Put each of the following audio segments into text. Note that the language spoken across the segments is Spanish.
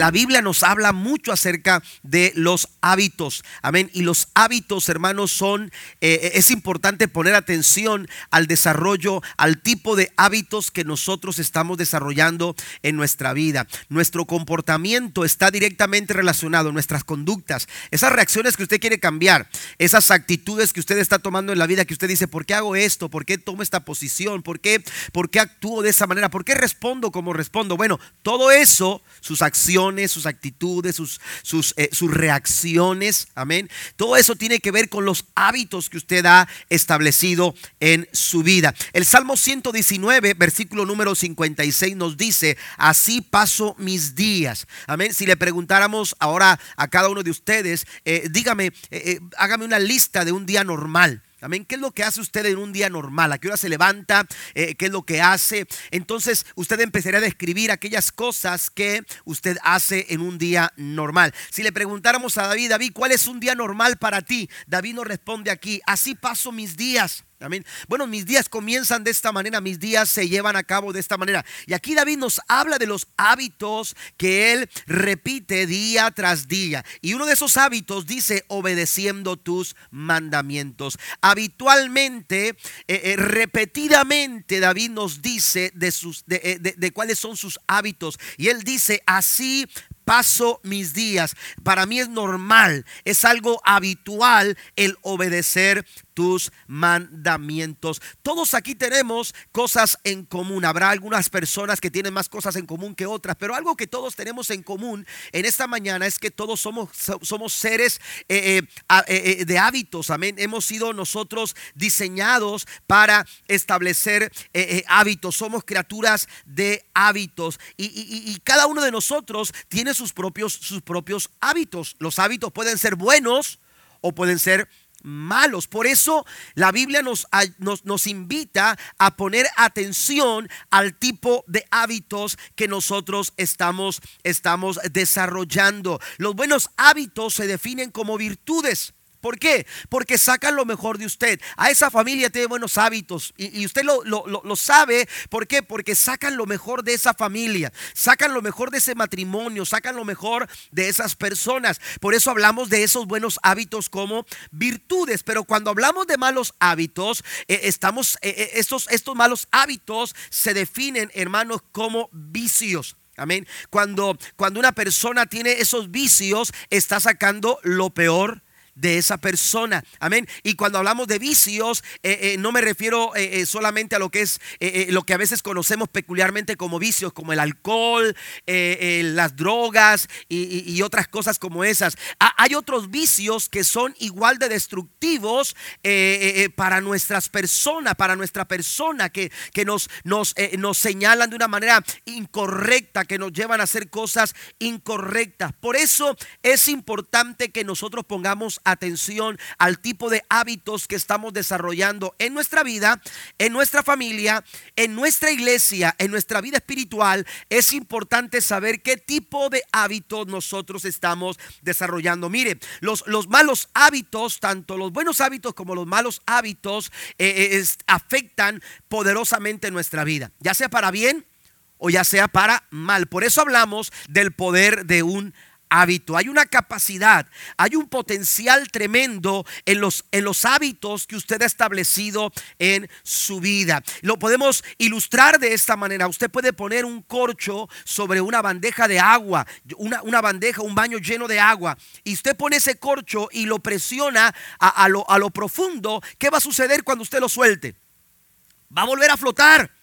la Biblia nos habla mucho acerca de los hábitos. Amén. Y los hábitos, hermanos, son, eh, es importante poner atención al desarrollo, al tipo de hábitos que nosotros estamos desarrollando en nuestra vida. Nuestro comportamiento está directamente relacionado, nuestras conductas, esas reacciones que usted quiere cambiar, esas actitudes que usted está tomando en la vida, que usted dice, ¿por qué hago esto? ¿Por qué tomo esta posición? ¿Por qué, por qué actúo de esa manera? ¿Por qué respondo como respondo? Bueno, todo eso, sus acciones, sus actitudes, sus, sus, eh, sus reacciones, amén. Todo eso tiene que ver con los hábitos que usted ha establecido en su vida. El Salmo 119, versículo número 56 nos dice, así paso mis días. Amén. Si le preguntáramos ahora a cada uno de ustedes, eh, dígame, eh, hágame una lista de un día normal. Amén. ¿Qué es lo que hace usted en un día normal? ¿A qué hora se levanta? Eh, ¿Qué es lo que hace? Entonces usted empezaría a describir aquellas cosas que usted hace en un día normal. Si le preguntáramos a David, David, ¿cuál es un día normal para ti? David nos responde aquí, así paso mis días. Amén. Bueno, mis días comienzan de esta manera, mis días se llevan a cabo de esta manera. Y aquí David nos habla de los hábitos que él repite día tras día. Y uno de esos hábitos dice obedeciendo tus mandamientos. Habitualmente, eh, eh, repetidamente, David nos dice de, sus, eh, de cuáles son sus hábitos. Y él dice, así paso mis días. Para mí es normal, es algo habitual el obedecer tus mandamientos. Todos aquí tenemos cosas en común. Habrá algunas personas que tienen más cosas en común que otras, pero algo que todos tenemos en común en esta mañana es que todos somos, somos seres eh, eh, eh, de hábitos. Amén. Hemos sido nosotros diseñados para establecer hábitos. Somos criaturas de hábitos y, y, cada uno de nosotros tiene sus propios, sus propios hábitos. Los hábitos pueden ser buenos o pueden ser malos. Por eso la Biblia nos, nos, nos, invita a poner atención al tipo de hábitos que nosotros estamos, estamos desarrollando. Los buenos hábitos se definen como virtudes. ¿Por qué? Porque sacan lo mejor de usted. A esa familia tiene buenos hábitos y, usted lo, lo, sabe. ¿Por qué? Porque sacan lo mejor de esa familia, sacan lo mejor de ese matrimonio, sacan lo mejor de esas personas. Por eso hablamos de esos buenos hábitos como virtudes. Pero cuando hablamos de malos hábitos, eh, estamos, eh, eh, estos, estos malos hábitos se definen, hermanos, como vicios. Amén. Cuando, cuando una persona tiene esos vicios, está sacando lo peor de esa persona. Amén. Y cuando hablamos de vicios, eh, eh, no me refiero eh, solamente a lo que es lo que a veces conocemos peculiarmente como vicios, como el alcohol, las drogas y, otras cosas como esas. hay otros vicios que son igual de destructivos para nuestras personas, para nuestra persona, que, que nos, nos, nos señalan de una manera incorrecta, que nos llevan a hacer cosas incorrectas. Por eso es importante que nosotros pongamos atención al tipo de hábitos que estamos desarrollando en nuestra vida, en nuestra familia, en nuestra iglesia, en nuestra vida espiritual. Es importante saber qué tipo de hábitos nosotros estamos desarrollando. Mire, los, los malos hábitos, tanto los buenos hábitos como los malos hábitos, eh, eh, afectan poderosamente nuestra vida, ya sea para bien o ya sea para mal. Por eso hablamos del poder de un hábito. Hay una capacidad, hay un potencial tremendo en los, en los hábitos que usted ha establecido en su vida. Lo podemos ilustrar de esta manera. Usted puede poner un corcho sobre una bandeja de agua, una, una bandeja, un baño lleno de agua, y usted pone ese corcho y lo presiona a, lo, a lo profundo. ¿Qué va a suceder cuando usted lo suelte? Va a volver a flotar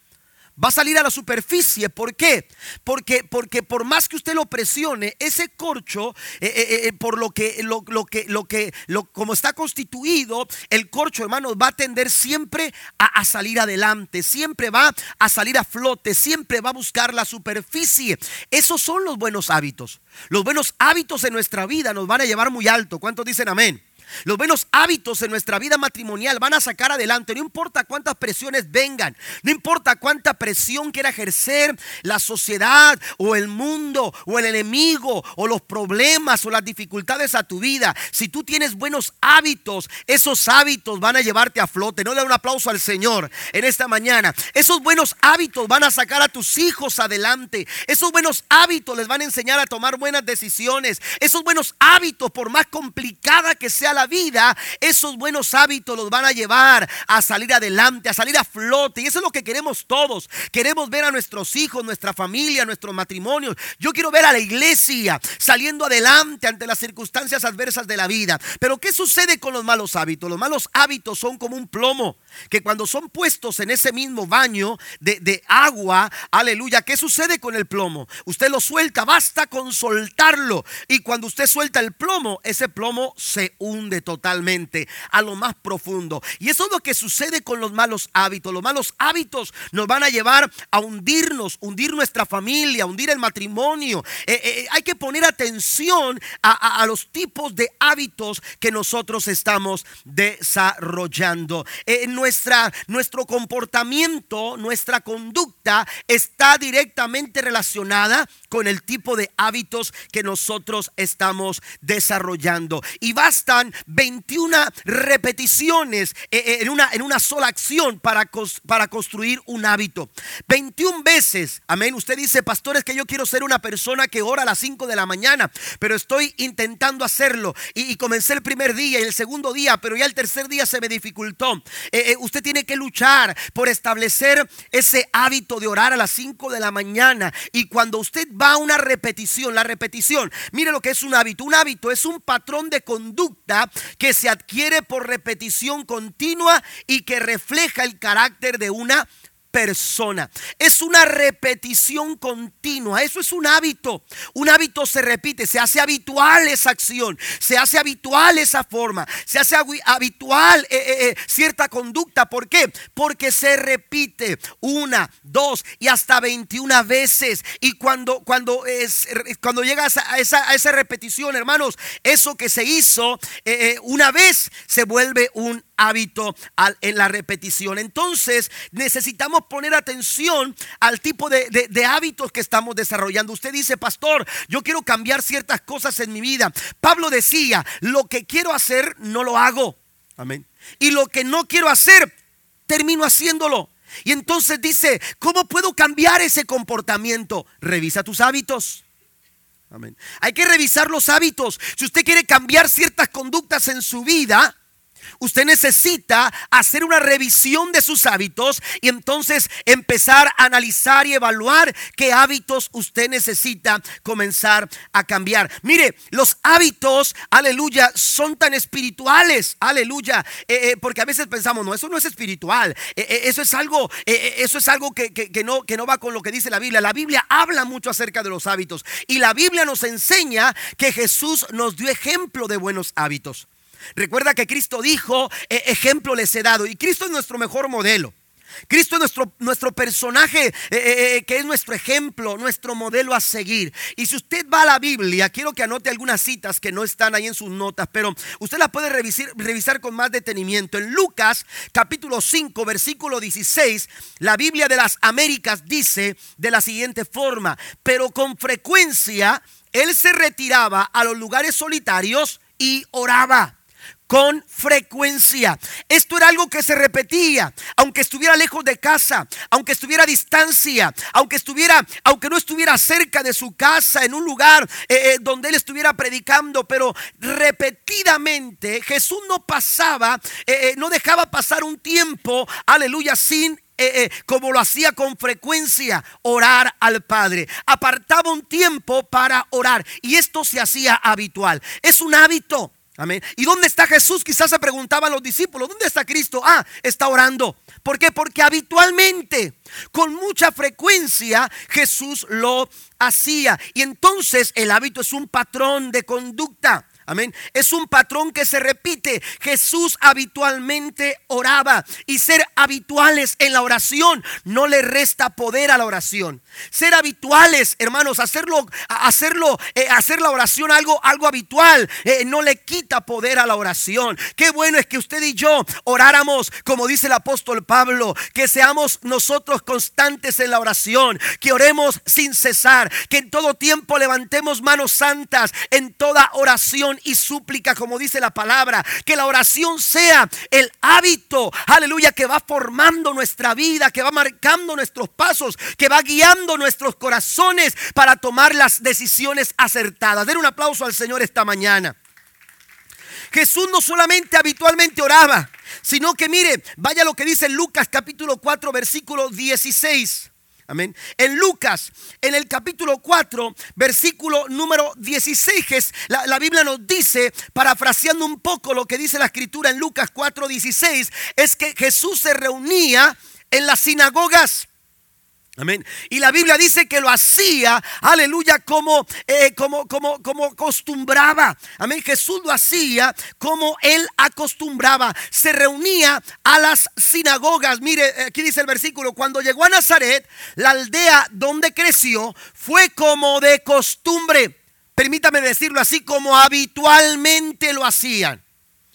va a salir a la superficie. ¿Por qué? Porque, porque por más que usted lo presione, ese corcho, eh, eh, eh, por lo que, lo, que, lo que, lo, como está constituido, el corcho, hermanos, va a tender siempre a, a, salir adelante, siempre va a salir a flote, siempre va a buscar la superficie. Esos son los buenos hábitos. Los buenos hábitos en nuestra vida nos van a llevar muy alto. ¿Cuántos dicen amén? Los buenos hábitos en nuestra vida matrimonial van a sacar adelante, no importa cuántas presiones vengan, no importa cuánta presión quiera ejercer la sociedad o el mundo o el enemigo o los problemas o las dificultades a tu vida. Si tú tienes buenos hábitos, esos hábitos van a llevarte a flote. No le da un aplauso al Señor en esta mañana. Esos buenos hábitos van a sacar a tus hijos adelante. Esos buenos hábitos les van a enseñar a tomar buenas decisiones. Esos buenos hábitos, por más complicada que sea la vida, esos buenos hábitos los van a llevar a salir adelante, a salir a flote. Y eso es lo que queremos todos. Queremos ver a nuestros hijos, nuestra familia, nuestros matrimonios. Yo quiero ver a la iglesia saliendo adelante ante las circunstancias adversas de la vida. Pero ¿qué sucede con los malos hábitos? Los malos hábitos son como un plomo que cuando son puestos en ese mismo baño de, de agua, aleluya, ¿qué sucede con el plomo? Usted lo suelta, basta con soltarlo. Y cuando usted suelta el plomo, ese plomo se hunde totalmente a lo más profundo. Y eso es lo que sucede con los malos hábitos. Los malos hábitos nos van a llevar a hundirnos, hundir nuestra familia, hundir el matrimonio. Eh, eh, eh, hay que poner atención a, los tipos de hábitos que nosotros estamos desarrollando. nuestra, nuestro comportamiento, nuestra conducta está directamente relacionada con el tipo de hábitos que nosotros estamos desarrollando. Y bastan 21 repeticiones eh, eh, en una, en una sola acción para, para construir un hábito. 21 veces, amén. Usted dice, pastores, que yo quiero ser una persona que ora a las 5 de la mañana, pero estoy intentando hacerlo. Y, comencé el primer día y el segundo día, pero ya el tercer día se me dificultó. Eh, usted tiene que luchar por establecer ese hábito de orar a las 5 de la mañana. Y cuando usted va a una repetición, la repetición, mire lo que es un hábito. Un hábito es un patrón de conducta que se adquiere por repetición continua y que refleja el carácter de una persona. Es una repetición continua. Eso es un hábito. Un hábito se repite, se hace habitual esa acción, se hace habitual esa forma, se hace habitual eh, eh, eh, cierta conducta. ¿Por qué? Porque se repite una, dos y hasta 21 veces. Y cuando, cuando, es, cuando llegas a esa, a esa repetición, hermanos, eso que se hizo una vez se vuelve un hábito en la repetición. Entonces necesitamos poner atención al tipo de, hábitos que estamos desarrollando. Usted dice, pastor, yo quiero cambiar ciertas cosas en mi vida. Pablo decía, lo que quiero hacer no lo hago. Amén. Y lo que no quiero hacer, termino haciéndolo. Y entonces dice, ¿cómo puedo cambiar ese comportamiento? Revisa tus hábitos. Amén. Hay que revisar los hábitos. Si usted quiere cambiar ciertas conductas en su vida, Usted necesita hacer una revisión de sus hábitos y entonces empezar a analizar y evaluar qué hábitos usted necesita comenzar a cambiar. Mire, los hábitos, aleluya, son tan espirituales, aleluya, eh, eh, porque a veces pensamos, no, eso no es espiritual, eh, eso es algo, eso es algo que, que, no, que no va con lo que dice la Biblia. La Biblia habla mucho acerca de los hábitos y la Biblia nos enseña que Jesús nos dio ejemplo de buenos hábitos. Recuerda que Cristo dijo, e, ejemplo les he dado. Y Cristo es nuestro mejor modelo. Cristo es nuestro, nuestro personaje, eh, eh, eh, que es nuestro ejemplo, nuestro modelo a seguir. Y si usted va a la Biblia, quiero que anote algunas citas que no están ahí en sus notas, pero usted las puede revisar, revisar con más detenimiento. En Lucas capítulo 5, versículo 16, la Biblia de las Américas dice de la siguiente forma, pero con frecuencia él se retiraba a los lugares solitarios y oraba con frecuencia. Esto era algo que se repetía, aunque estuviera lejos de casa, aunque estuviera a distancia, aunque estuviera, aunque no estuviera cerca de su casa, en un lugar eh, eh, donde él estuviera predicando, pero repetidamente Jesús no pasaba, eh, no dejaba pasar un tiempo, aleluya, sin como lo hacía con frecuencia, orar al Padre. Apartaba un tiempo para orar y esto se hacía habitual. Es un hábito. Amén. ¿Y dónde está Jesús? Quizás se preguntaban los discípulos, ¿dónde está Cristo? Ah, está orando. ¿Por qué? Porque habitualmente, con mucha frecuencia, Jesús lo hacía. Y entonces el hábito es un patrón de conducta. Amén. Es un patrón que se repite. Jesús habitualmente oraba y ser habituales en la oración no le resta poder a la oración. Ser habituales, hermanos, hacerlo, hacerlo, eh, hacer la oración algo, algo habitual, eh, no le quita poder a la oración. Qué bueno es que usted y yo oráramos, como dice el apóstol Pablo, que seamos nosotros constantes en la oración, que oremos sin cesar, que en todo tiempo levantemos manos santas en toda oración y súplica, como dice la palabra. Que la oración sea el hábito, aleluya, que va formando nuestra vida, que va marcando nuestros pasos, que va guiando nuestros corazones para tomar las decisiones acertadas. Den un aplauso al Señor esta mañana. Jesús no solamente habitualmente oraba, sino que mire, vaya lo que dice Lucas capítulo 4 versículo 16. Amén. En Lucas, en el capítulo 4, versículo número 16, la, la, Biblia nos dice, parafraseando un poco lo que dice la escritura en Lucas 4, 16, es que Jesús se reunía en las sinagogas Amén. Y la Biblia dice que lo hacía, aleluya, como, eh, como, como, como acostumbraba. Amén. Jesús lo hacía como él acostumbraba. Se reunía a las sinagogas. Mire, aquí dice el versículo, cuando llegó a Nazaret, la aldea donde creció, fue como de costumbre. Permítame decirlo así, como habitualmente lo hacían.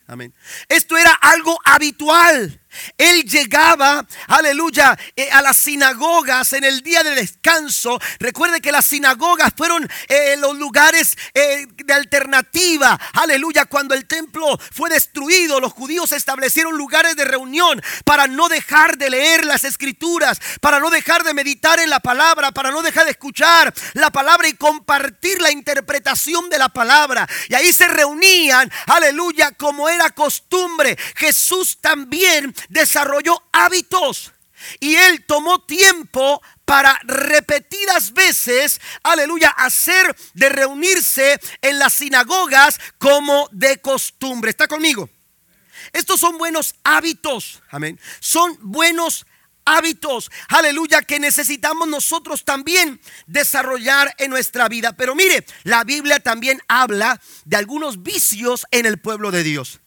Amén. Esto era algo habitual. Él llegaba, aleluya, eh, a las sinagogas en el día de descanso. Recuerde que las sinagogas fueron eh, los lugares eh, de alternativa. Aleluya, cuando el templo fue destruido, los judíos establecieron lugares de reunión para no dejar de leer las escrituras, para no dejar de meditar en la palabra, para no dejar de escuchar la palabra y compartir la interpretación de la palabra. Y ahí se reunían, aleluya, como era costumbre. Jesús también desarrolló hábitos y él tomó tiempo para repetidas veces, aleluya, hacer de reunirse en las sinagogas como de costumbre. ¿Está conmigo? Estos son buenos hábitos, amén. Son buenos hábitos, aleluya, que necesitamos nosotros también desarrollar en nuestra vida. Pero mire, la Biblia también habla de algunos vicios en el pueblo de Dios.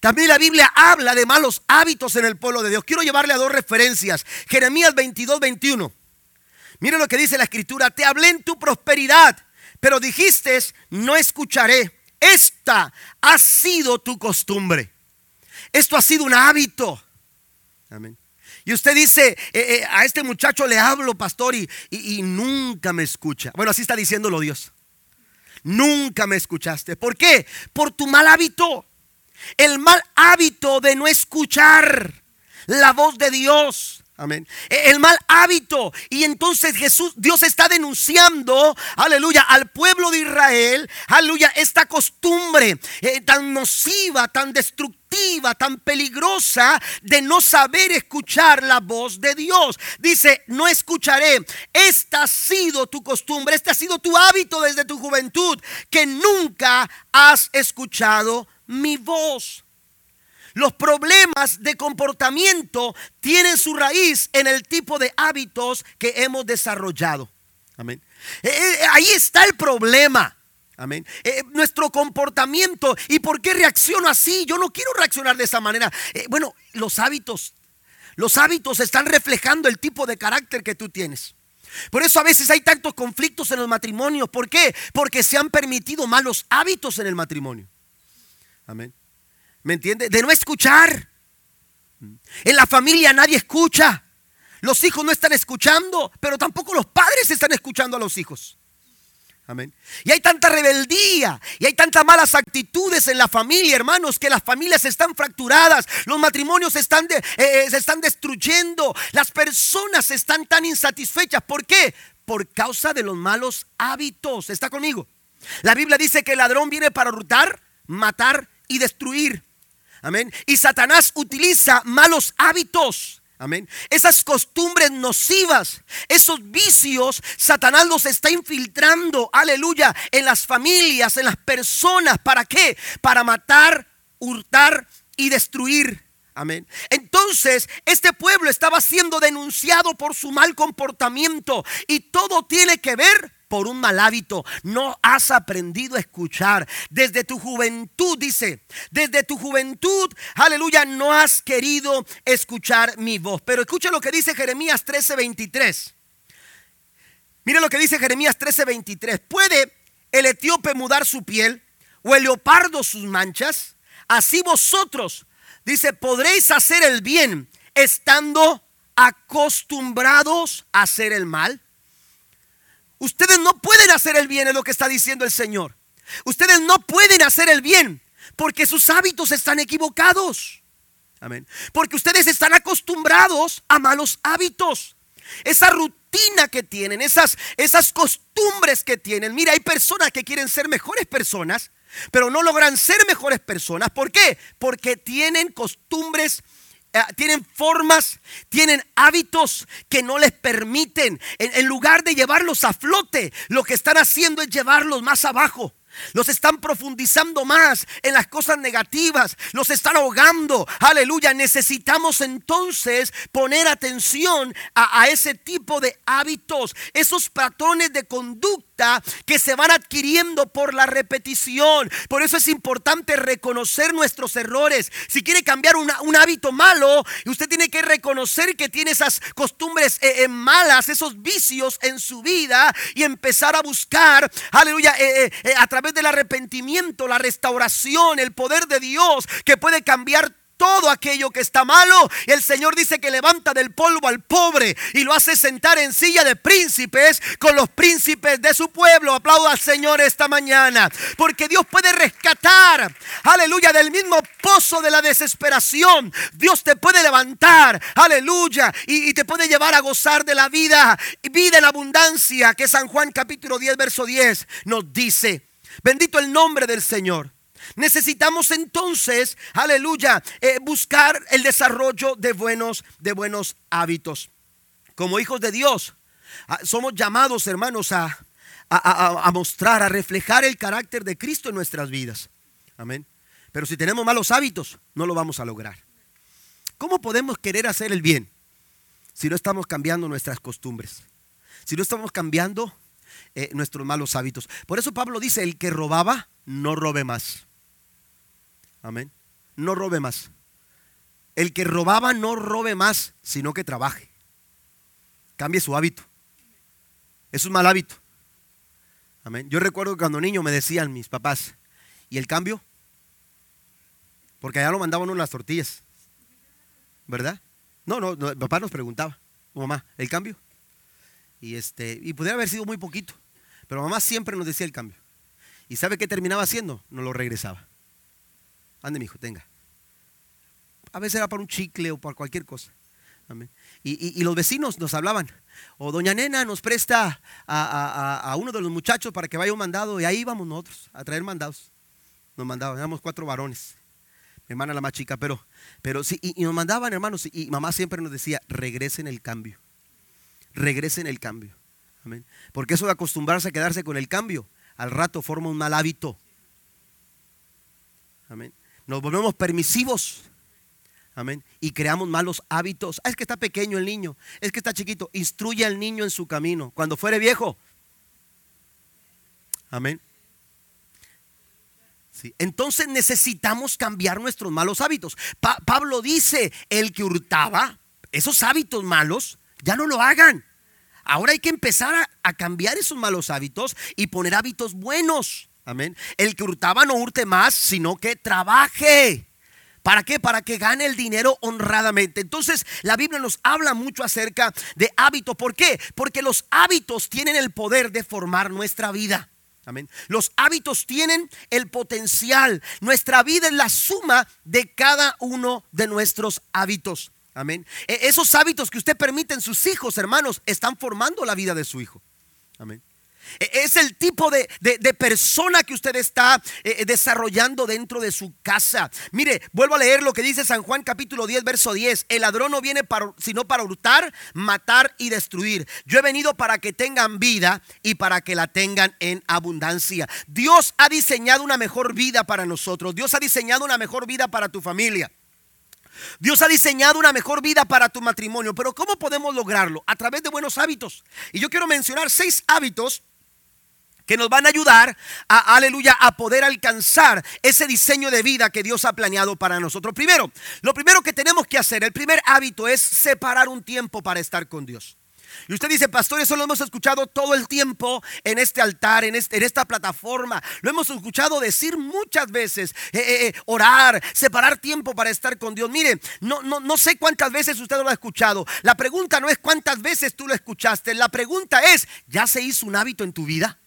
También la Biblia habla de malos hábitos en el pueblo de Dios. Quiero llevarle a dos referencias. Jeremías 22, 21. Mire lo que dice la escritura. Te hablé en tu prosperidad, pero dijiste, no escucharé. Esta ha sido tu costumbre. Esto ha sido un hábito. Amén. Y usted dice, eh, eh, a este muchacho le hablo, pastor, y, y nunca me escucha. Bueno, así está diciéndolo Dios. Nunca me escuchaste. ¿Por qué? Por tu mal hábito. El mal hábito de no escuchar la voz de Dios. Amén. E, el mal hábito. Y entonces Jesús, Dios está denunciando, aleluya, al pueblo de Israel, aleluya, esta costumbre eh, tan nociva, tan destructiva, tan peligrosa de no saber escuchar la voz de Dios. Dice, no escucharé. Esta ha sido tu costumbre, este ha sido tu hábito desde tu juventud, que nunca has escuchado mi voz. Los problemas de comportamiento tienen su raíz en el tipo de hábitos que hemos desarrollado. Amén. Eh, eh, ahí está el problema. Amén. Eh, nuestro comportamiento. ¿Y por qué reacciono así? Yo no quiero reaccionar de esa manera. bueno, los hábitos. Los hábitos están reflejando el tipo de carácter que tú tienes. Por eso a veces hay tantos conflictos en los matrimonios. ¿Por qué? Porque se han permitido malos hábitos en el matrimonio. Amén. ¿Me entiende? De no escuchar. En la familia nadie escucha. Los hijos no están escuchando, pero tampoco los padres están escuchando a los hijos. Amén. Y hay tanta rebeldía y hay tantas malas actitudes en la familia, hermanos, que las familias están fracturadas, los matrimonios están eh, eh, se están destruyendo, las personas están tan insatisfechas. ¿Por qué? Por causa de los malos hábitos. ¿Está conmigo? La Biblia dice que el ladrón viene para hurtar, matar y destruir. Amén. Y Satanás utiliza malos hábitos. Amén. Esas costumbres nocivas, esos vicios, Satanás los está infiltrando, aleluya, en las familias, en las personas. ¿Para qué? Para matar, hurtar y destruir. Amén. Entonces, este pueblo estaba siendo denunciado por su mal comportamiento y todo tiene que ver por un mal hábito. No has aprendido a escuchar. Desde tu juventud, dice, desde tu juventud, aleluya, no has querido escuchar mi voz. Pero escucha lo que dice Jeremías 13:23. Mire lo que dice Jeremías 13:23. ¿Puede el etíope mudar su piel o el leopardo sus manchas? Así vosotros, dice, podréis hacer el bien estando acostumbrados a hacer el mal. Ustedes no pueden hacer el bien, es lo que está diciendo el Señor. Ustedes no pueden hacer el bien porque sus hábitos están equivocados. Amén. Porque ustedes están acostumbrados a malos hábitos. Esa rutina que tienen, esas, esas costumbres que tienen. Mira, hay personas que quieren ser mejores personas, pero no logran ser mejores personas. ¿Por qué? Porque tienen costumbres tienen formas, tienen hábitos que no les permiten, en, lugar de llevarlos a flote, lo que están haciendo es llevarlos más abajo. Los están profundizando más en las cosas negativas. Los están ahogando. Aleluya. Necesitamos entonces poner atención a ese tipo de hábitos. Esos patrones de conducta que se van adquiriendo por la repetición. Por eso es importante reconocer nuestros errores. Si quiere cambiar un hábito malo, usted tiene que reconocer que tiene esas costumbres eh, eh, malas, esos vicios en su vida y empezar a buscar, aleluya, eh, a través del arrepentimiento, la restauración, el poder de Dios que puede cambiar todo aquello que está malo. El Señor dice que levanta del polvo al pobre y lo hace sentar en silla de príncipes con los príncipes de su pueblo. Aplaudo al Señor esta mañana. Porque Dios puede rescatar, aleluya, del mismo pozo de la desesperación. Dios te puede levantar, aleluya, y, y te puede llevar a gozar de la vida, vida en abundancia, que San Juan capítulo 10, verso 10 nos dice. Bendito el nombre del Señor. Necesitamos entonces, aleluya, eh, buscar el desarrollo de buenos, de buenos hábitos. Como hijos de Dios, ah, somos llamados, hermanos, a, a, a, mostrar, a reflejar el carácter de Cristo en nuestras vidas. Amén. Pero si tenemos malos hábitos, no lo vamos a lograr. ¿Cómo podemos querer hacer el bien si no estamos cambiando nuestras costumbres? Si no estamos cambiando eh, nuestros malos hábitos. Por eso Pablo dice, el que robaba, no robe más. Amén. No robe más. El que robaba, no robe más, sino que trabaje. Cambie su hábito. Es un mal hábito. Amén. Yo recuerdo que cuando niño me decían mis papás, ¿y el cambio? Porque allá lo mandaban uno las tortillas. ¿Verdad? No, no, no, papá nos preguntaba, mamá, ¿el cambio? Y este, y pudiera haber sido muy poquito. Pero mamá siempre nos decía el cambio. ¿Y sabe qué terminaba haciendo? No lo regresaba. Ande, mi hijo, tenga. A veces era para un chicle o para cualquier cosa. Y, los vecinos nos hablaban. O doña Nena nos presta a, uno de los muchachos para que vaya un mandado. Y ahí íbamos nosotros a traer mandados. Nos mandaban, éramos cuatro varones. Mi hermana la más chica, pero, pero sí, y, nos mandaban hermanos. Y mamá siempre nos decía, regresen el cambio. Regresen el cambio. Amén. Porque eso de acostumbrarse a quedarse con el cambio, al rato forma un mal hábito. Amén. Nos volvemos permisivos. Amén. Y creamos malos hábitos. Ah, es que está pequeño el niño. Es que está chiquito. Instruye al niño en su camino. Cuando fuere viejo. Amén. Sí. Entonces necesitamos cambiar nuestros malos hábitos. Pablo dice, el que hurtaba, esos hábitos malos, ya no lo hagan. Ahora hay que empezar a, cambiar esos malos hábitos y poner hábitos buenos. Amén. El que hurtaba no hurte más, sino que trabaje. ¿Para qué? Para que gane el dinero honradamente. Entonces, la Biblia nos habla mucho acerca de hábitos. ¿Por qué? Porque los hábitos tienen el poder de formar nuestra vida. Amén. Los hábitos tienen el potencial. Nuestra vida es la suma de cada uno de nuestros hábitos. Amén. E, esos hábitos que usted permite en sus hijos, hermanos, están formando la vida de su hijo. Amén. E, es el tipo de, persona que usted está eh, eh, desarrollando dentro de su casa. Mire, vuelvo a leer lo que dice San Juan capítulo 10, verso 10. El ladrón no viene para, sino para hurtar, matar y destruir. Yo he venido para que tengan vida y para que la tengan en abundancia. Dios ha diseñado una mejor vida para nosotros. Dios ha diseñado una mejor vida para tu familia. Dios ha diseñado una mejor vida para tu matrimonio, pero ¿cómo podemos lograrlo? A través de buenos hábitos. Y yo quiero mencionar seis hábitos que nos van a ayudar a, aleluya, a poder alcanzar ese diseño de vida que Dios ha planeado para nosotros. Primero, lo primero que tenemos que hacer, el primer hábito es separar un tiempo para estar con Dios. Y usted dice, pastor, eso lo hemos escuchado todo el tiempo en este altar, en, este, en esta plataforma. Lo hemos escuchado decir muchas veces, eh, eh, eh, orar, separar tiempo para estar con Dios. Mire, no, no, no sé cuántas veces usted lo ha escuchado. La pregunta no es cuántas veces tú lo escuchaste. La pregunta es, ¿ya se hizo un hábito en tu vida?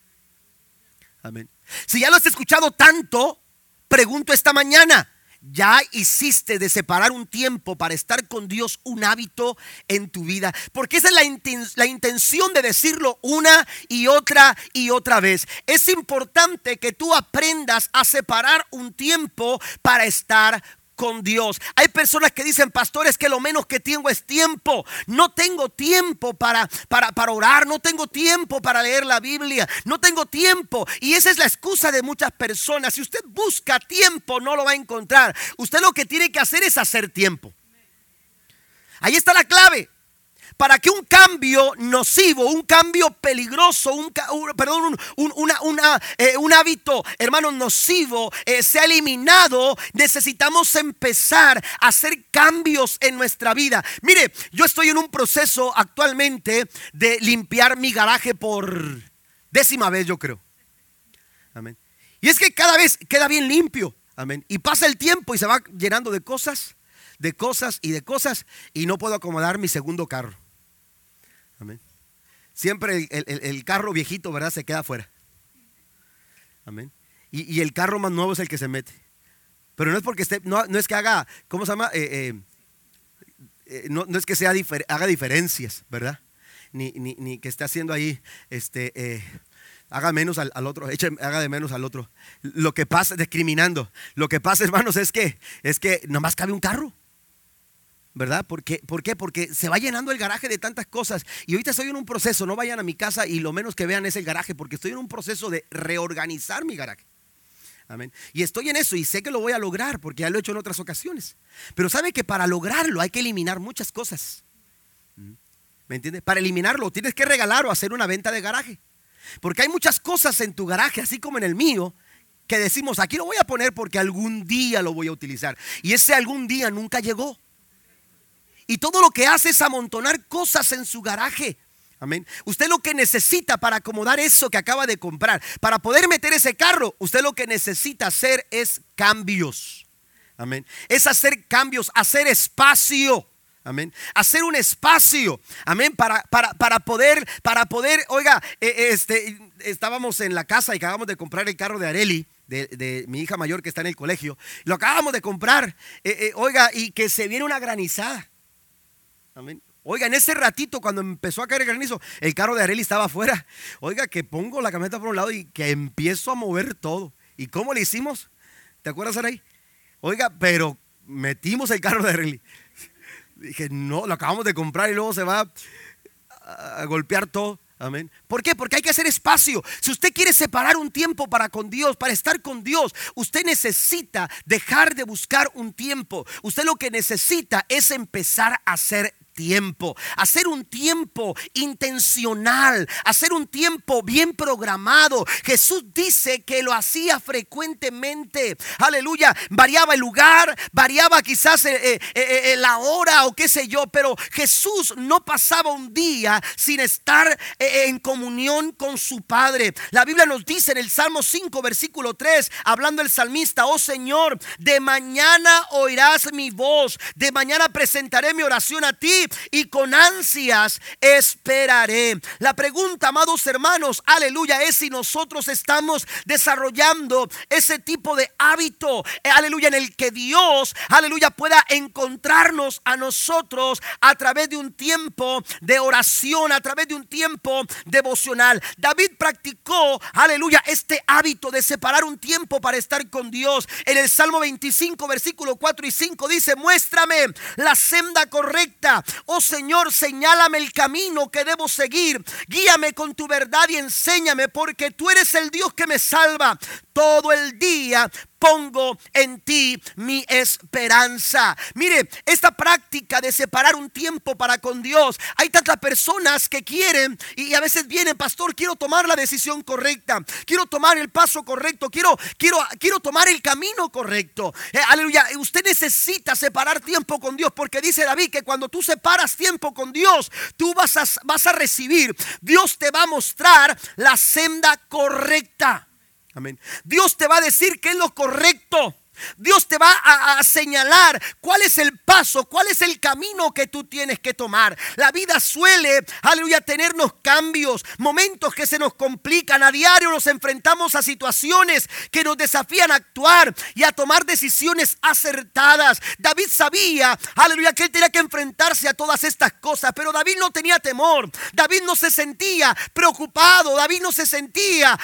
Amén. Si ya lo has escuchado tanto, pregunto esta mañana, ya hiciste de separar un tiempo para estar con Dios un hábito en tu vida. Porque esa es la, intención de decirlo una y otra y otra vez. Es importante que tú aprendas a separar un tiempo para estar Dios. Hay personas que dicen, pastores, que lo menos que tengo es tiempo. No tengo tiempo para, para, para orar, no tengo tiempo para leer la Biblia, no tengo tiempo. Y esa es la excusa de muchas personas. Si usted busca tiempo, no lo va a encontrar. Usted lo que tiene que hacer es hacer tiempo. Ahí está la clave para que un cambio nocivo, un cambio peligroso, un, perdón, eh, un, hábito, hermano, nocivo eh, sea eliminado, necesitamos empezar a hacer cambios en nuestra vida. Mire, yo estoy en un proceso actualmente de limpiar mi garaje por décima vez, yo creo. Amén. Y es que cada vez queda bien limpio. Amén. Y pasa el tiempo y se va llenando de cosas, de cosas y de cosas y no puedo acomodar mi segundo carro. Amén. Siempre el, carro viejito, ¿verdad? Se queda afuera. Amén. Y, el carro más nuevo es el que se mete. Pero no es porque esté, no, es que haga, ¿cómo se llama? Eh, eh, eh, no, es que sea haga diferencias, ¿verdad? Ni, ni, que esté haciendo ahí, este, haga menos al, otro, haga de menos al otro. Lo que pasa, discriminando. Lo que pasa, hermanos, es que, es que nomás cabe un carro. ¿Verdad? ¿Por qué? ¿Por qué? Porque se va llenando el garaje de tantas cosas. Y ahorita estoy en un proceso, no vayan a mi casa y lo menos que vean es el garaje, porque estoy en un proceso de reorganizar mi garaje. Amén. Y estoy en eso y sé que lo voy a lograr porque ya lo he hecho en otras ocasiones. Pero sabe que para lograrlo hay que eliminar muchas cosas. ¿Mm? ¿Me entiendes? Para eliminarlo tienes que regalar o hacer una venta de garaje. Porque hay muchas cosas en tu garaje, así como en el mío, que decimos, aquí lo voy a poner porque algún día lo voy a utilizar. Y ese algún día nunca llegó. Y todo lo que hace es amontonar cosas en su garaje. Amén. Usted lo que necesita para acomodar eso que acaba de comprar, para poder meter ese carro, usted lo que necesita hacer es cambios. Amén. Es hacer cambios, hacer espacio. Amén. Hacer un espacio. Amén. Para, para, para poder, para poder, oiga, eh, este, estábamos en la casa y acabamos de comprar el carro de Areli. De, mi hija mayor que está en el colegio. Lo acabamos de comprar. Eh, eh, oiga, y que se viene una granizada. Amén. Oiga, en ese ratito cuando empezó a caer el granizo, el carro de Areli estaba afuera. Oiga, que pongo la camioneta por un lado y que empiezo a mover todo. ¿Y cómo le hicimos? ¿Te acuerdas, Araí? Oiga, pero metimos el carro de Areli. Dije, no, lo acabamos de comprar y luego se va a golpear todo. Amén. ¿Por qué? Porque hay que hacer espacio. Si usted quiere separar un tiempo para con Dios, para estar con Dios, usted necesita dejar de buscar un tiempo. Usted lo que necesita es empezar a hacer tiempo, hacer un tiempo intencional, hacer un tiempo bien programado. Jesús dice que lo hacía frecuentemente. Aleluya. Variaba el lugar, variaba quizás eh, eh, eh, la hora o qué sé yo, pero Jesús no pasaba un día sin estar en comunión con su Padre. La Biblia nos dice en el Salmo 5, versículo 3, hablando el salmista, oh Señor, de mañana oirás mi voz, de mañana presentaré mi oración a ti y con ansias esperaré. La pregunta, amados hermanos, aleluya, es si nosotros estamos desarrollando ese tipo de hábito, aleluya, en el que Dios, aleluya, pueda encontrarnos a nosotros a través de un tiempo de oración, a través de un tiempo devocional. David practicó, aleluya, este hábito de separar un tiempo para estar con Dios. En el Salmo 25, versículo 4 y 5 dice, muéstrame la senda correcta Oh Señor, señálame el camino que debo seguir. Guíame con tu verdad y enséñame, porque tú eres el Dios que me salva. Todo el día pongo en ti mi esperanza. Mire, esta práctica de separar un tiempo para con Dios, hay tantas personas que quieren y a veces vienen, pastor, quiero tomar la decisión correcta, quiero tomar el paso correcto, quiero, quiero, quiero tomar el camino correcto. Eh, aleluya, usted necesita separar tiempo con Dios porque dice David que cuando tú separas tiempo con Dios, tú vas a, vas a recibir, Dios te va a mostrar la senda correcta. Amén. Dios te va a decir qué es lo correcto. Dios te va a, señalar cuál es el paso, cuál es el camino que tú tienes que tomar. La vida suele, aleluya, tenernos cambios, momentos que se nos complican. A diario nos enfrentamos a situaciones que nos desafían a actuar y a tomar decisiones acertadas. David sabía, aleluya, que él tenía que enfrentarse a todas estas cosas, pero David no tenía temor. David no se sentía preocupado. David no se sentía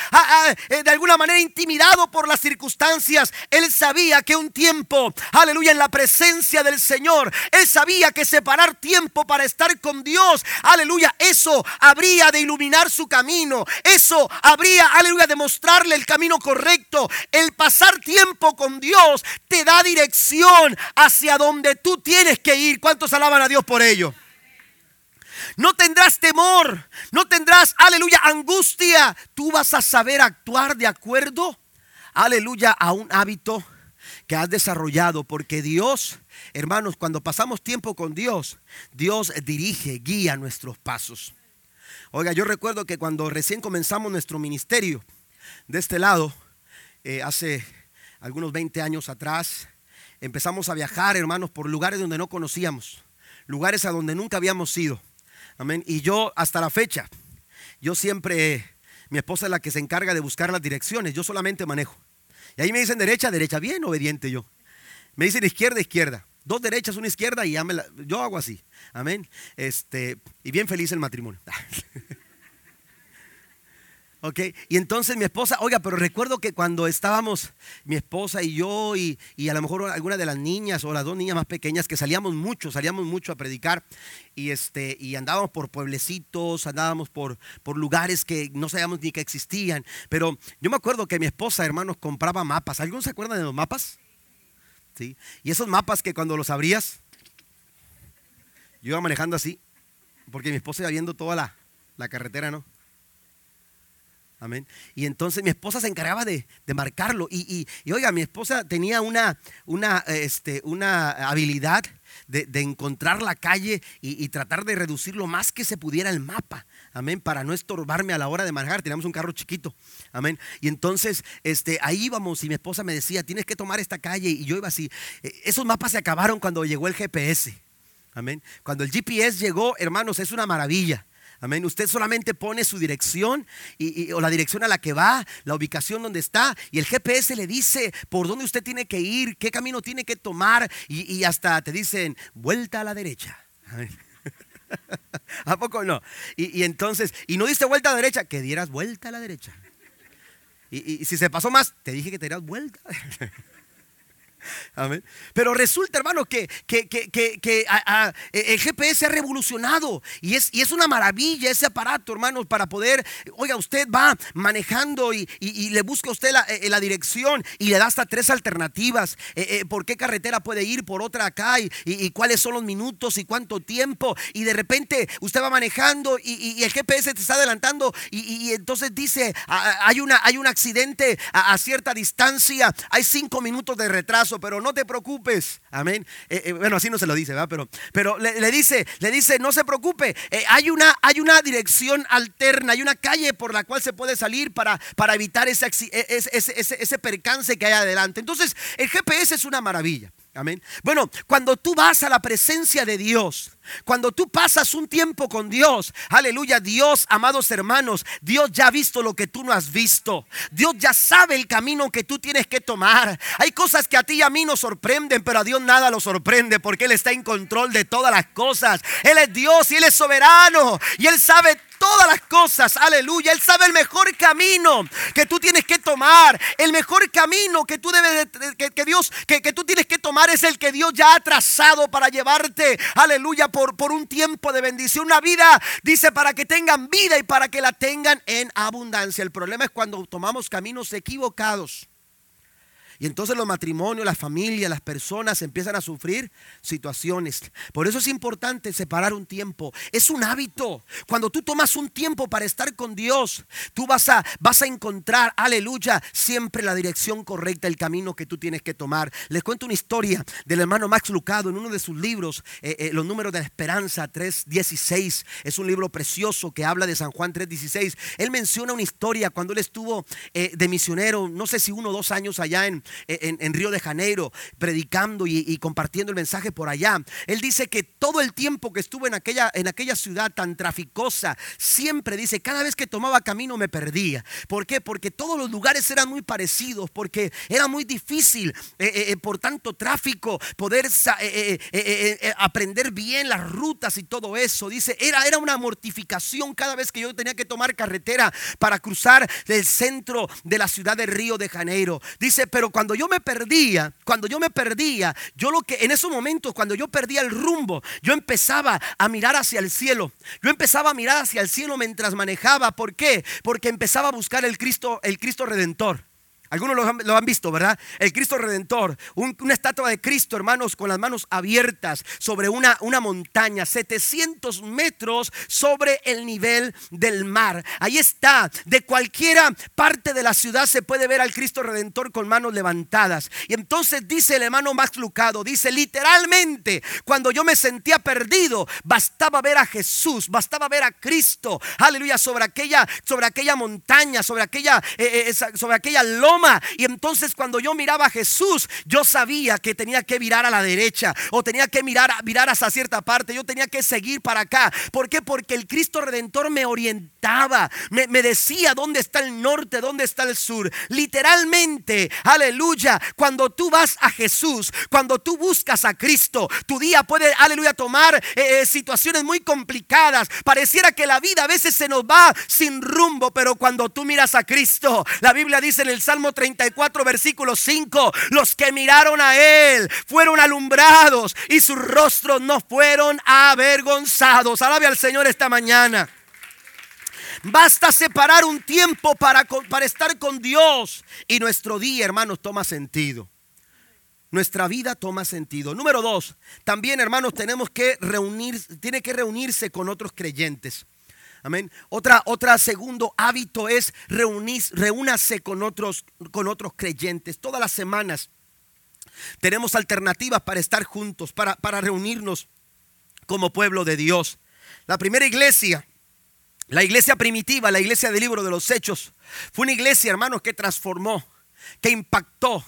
eh, de alguna manera intimidado por las circunstancias. Él sabía que un tiempo, aleluya, en la presencia del Señor, él sabía que separar tiempo para estar con Dios, aleluya, eso habría de iluminar su camino, eso habría, aleluya, de mostrarle el camino correcto. El pasar tiempo con Dios te da dirección hacia donde tú tienes que ir. ¿Cuántos alaban a Dios por ello? No tendrás temor, no tendrás, aleluya, angustia. Tú vas a saber actuar de acuerdo, aleluya, a un hábito que has desarrollado, porque Dios, hermanos, cuando pasamos tiempo con Dios, Dios dirige, guía nuestros pasos. Oiga, yo recuerdo que cuando recién comenzamos nuestro ministerio de este lado, eh, hace algunos 20 años atrás, empezamos a viajar, hermanos, por lugares donde no conocíamos, lugares a donde nunca habíamos ido. Amén. Y yo hasta la fecha, yo siempre, mi esposa es la que se encarga de buscar las direcciones, yo solamente manejo. Y ahí me dicen derecha, derecha, bien obediente yo. Me dicen izquierda, izquierda. Dos derechas, una izquierda y yo hago así. Amén. Este, y bien feliz el matrimonio. Ok, y entonces mi esposa, oiga, pero recuerdo que cuando estábamos, mi esposa y yo, y, a lo mejor alguna de las niñas o las dos niñas más pequeñas, que salíamos mucho, salíamos mucho a predicar, y, este, y andábamos por pueblecitos, andábamos por, por lugares que no sabíamos ni que existían. Pero yo me acuerdo que mi esposa, hermanos, compraba mapas. ¿Algunos se acuerdan de los mapas? Sí. Y esos mapas que cuando los abrías, yo iba manejando así, porque mi esposa iba viendo toda la, la carretera, ¿no? Amén. Y entonces mi esposa se encargaba de, marcarlo. Y, oiga, mi esposa tenía una, una, este, una habilidad de, encontrar la calle y, tratar de reducir lo más que se pudiera el mapa. Amén. Para no estorbarme a la hora de manejar. Teníamos un carro chiquito. Amén. Y entonces este, ahí íbamos y mi esposa me decía, tienes que tomar esta calle. Y yo iba así. E, esos mapas se acabaron cuando llegó el GPS. Amén. Cuando el GPS llegó, hermanos, es una maravilla. Amén. Usted solamente pone su dirección y, o la dirección a la que va, la ubicación donde está, y el GPS le dice por dónde usted tiene que ir, qué camino tiene que tomar, y, hasta te dicen vuelta a la derecha. ¿A poco no? Y, entonces, y no diste vuelta a la derecha, que dieras vuelta a la derecha. Y, y si se pasó más, te dije que te dieras vuelta. Pero resulta, hermano, que, que, e, el GPS ha revolucionado y es, y es una maravilla ese aparato, hermanos, para poder, oiga, usted va manejando y, le busca a usted e, la, dirección y le da hasta tres alternativas. E, ¿Por qué carretera puede ir? Por otra acá y, cuáles son los minutos y cuánto tiempo. Y de repente usted va manejando y, el GPS te está adelantando y, entonces dice, hay, una, hay un accidente a cierta distancia, hay cinco minutos de retraso pero no te preocupes. Amén. Eh, eh, bueno, así no se lo dice, ¿verdad? Pero, pero le, dice, le dice, no se preocupe. Eh, hay, una, hay una dirección alterna, hay una calle por la cual se puede salir para, para evitar ese, ese, ese, ese percance que hay adelante. Entonces, el GPS es una maravilla. Amén. Bueno, cuando tú vas a la presencia de Dios, cuando tú pasas un tiempo con Dios, aleluya, Dios, amados hermanos, Dios ya ha visto lo que tú no has visto. Dios ya sabe el camino que tú tienes que tomar. Hay cosas que a ti y a mí nos sorprenden, pero a Dios nada lo sorprende porque Él está en control de todas las cosas. Él es Dios y Él es soberano y Él sabe todas las cosas, aleluya. Él sabe el mejor camino que tú tienes que tomar. El mejor camino que tú debes, que, Dios, que, que, tú tienes que tomar es el que Dios ya ha trazado para llevarte, aleluya, por, un tiempo de bendición. Una vida, dice, para que tengan vida y para que la tengan en abundancia. El problema es cuando tomamos caminos equivocados. Y entonces los matrimonios, las familias, las personas empiezan a sufrir situaciones. Por eso es importante separar un tiempo. Es un hábito. Cuando tú tomas un tiempo para estar con Dios, tú vas a, vas a encontrar, aleluya, siempre la dirección correcta, el camino que tú tienes que tomar. Les cuento una historia del hermano Max Lucado en uno de sus libros, eh, eh, Los números de la esperanza 3.16. Es un libro precioso que habla de San Juan 3.16. Él menciona una historia cuando él estuvo eh, de misionero, no sé si uno o dos años allá en, en, Río de Janeiro, predicando y, compartiendo el mensaje por allá. Él dice que todo el tiempo que estuvo en aquella, en aquella ciudad tan traficosa, siempre dice, cada vez que tomaba camino me perdía. ¿Por qué? Porque todos los lugares eran muy parecidos, porque era muy difícil, eh, eh, eh, por tanto tráfico, poder aprender bien las rutas y todo eso. Dice, era, era una mortificación cada vez que yo tenía que tomar carretera para cruzar el centro de la ciudad de Río de Janeiro. Dice, pero cuando yo me perdía, cuando yo me perdía, yo lo que en esos momentos, cuando yo perdía el rumbo, yo empezaba a mirar hacia el cielo. Yo empezaba a mirar hacia el cielo mientras manejaba. ¿Por qué? Porque empezaba a buscar el Cristo, el Cristo Redentor. Algunos lo han, visto, ¿verdad? El Cristo Redentor, una estatua de Cristo, hermanos, con las manos abiertas sobre una, una montaña, 700 metros sobre el nivel del mar. Ahí está, de cualquiera parte de la ciudad se puede ver al Cristo Redentor con manos levantadas. Y entonces dice el hermano Max Lucado, dice literalmente, cuando yo me sentía perdido, bastaba ver a Jesús, bastaba ver a Cristo, aleluya, sobre aquella, sobre aquella montaña, sobre aquella, eh, eh, sobre aquella loma y entonces cuando yo miraba a Jesús, yo sabía que tenía que mirar a la derecha o tenía que mirar, mirar hacia cierta parte. Yo tenía que seguir para acá. ¿Por qué? Porque el Cristo Redentor me orientaba, me, me decía dónde está el norte, dónde está el sur. Literalmente, aleluya, cuando tú vas a Jesús, cuando tú buscas a Cristo, tu día puede, aleluya, tomar eh, eh, situaciones muy complicadas. Pareciera que la vida a veces se nos va sin rumbo, pero cuando tú miras a Cristo, la Biblia dice en el Salmo 34, versículo 5, los que miraron a Él fueron alumbrados y sus rostros no fueron avergonzados. Alabe al Señor esta mañana. Basta separar un tiempo para, para estar con Dios y nuestro día, hermanos, toma sentido. Nuestra vida toma sentido. Número dos, también hermanos tenemos que reunir, tiene que reunirse con otros creyentes. Amén. Otra, otra segundo hábito es reunir, reúnase con otros, con otros creyentes. Todas las semanas tenemos alternativas para estar juntos, para, para reunirnos como pueblo de Dios. La primera iglesia, la iglesia primitiva, la iglesia del libro de los hechos, fue una iglesia, hermanos, que transformó, que impactó,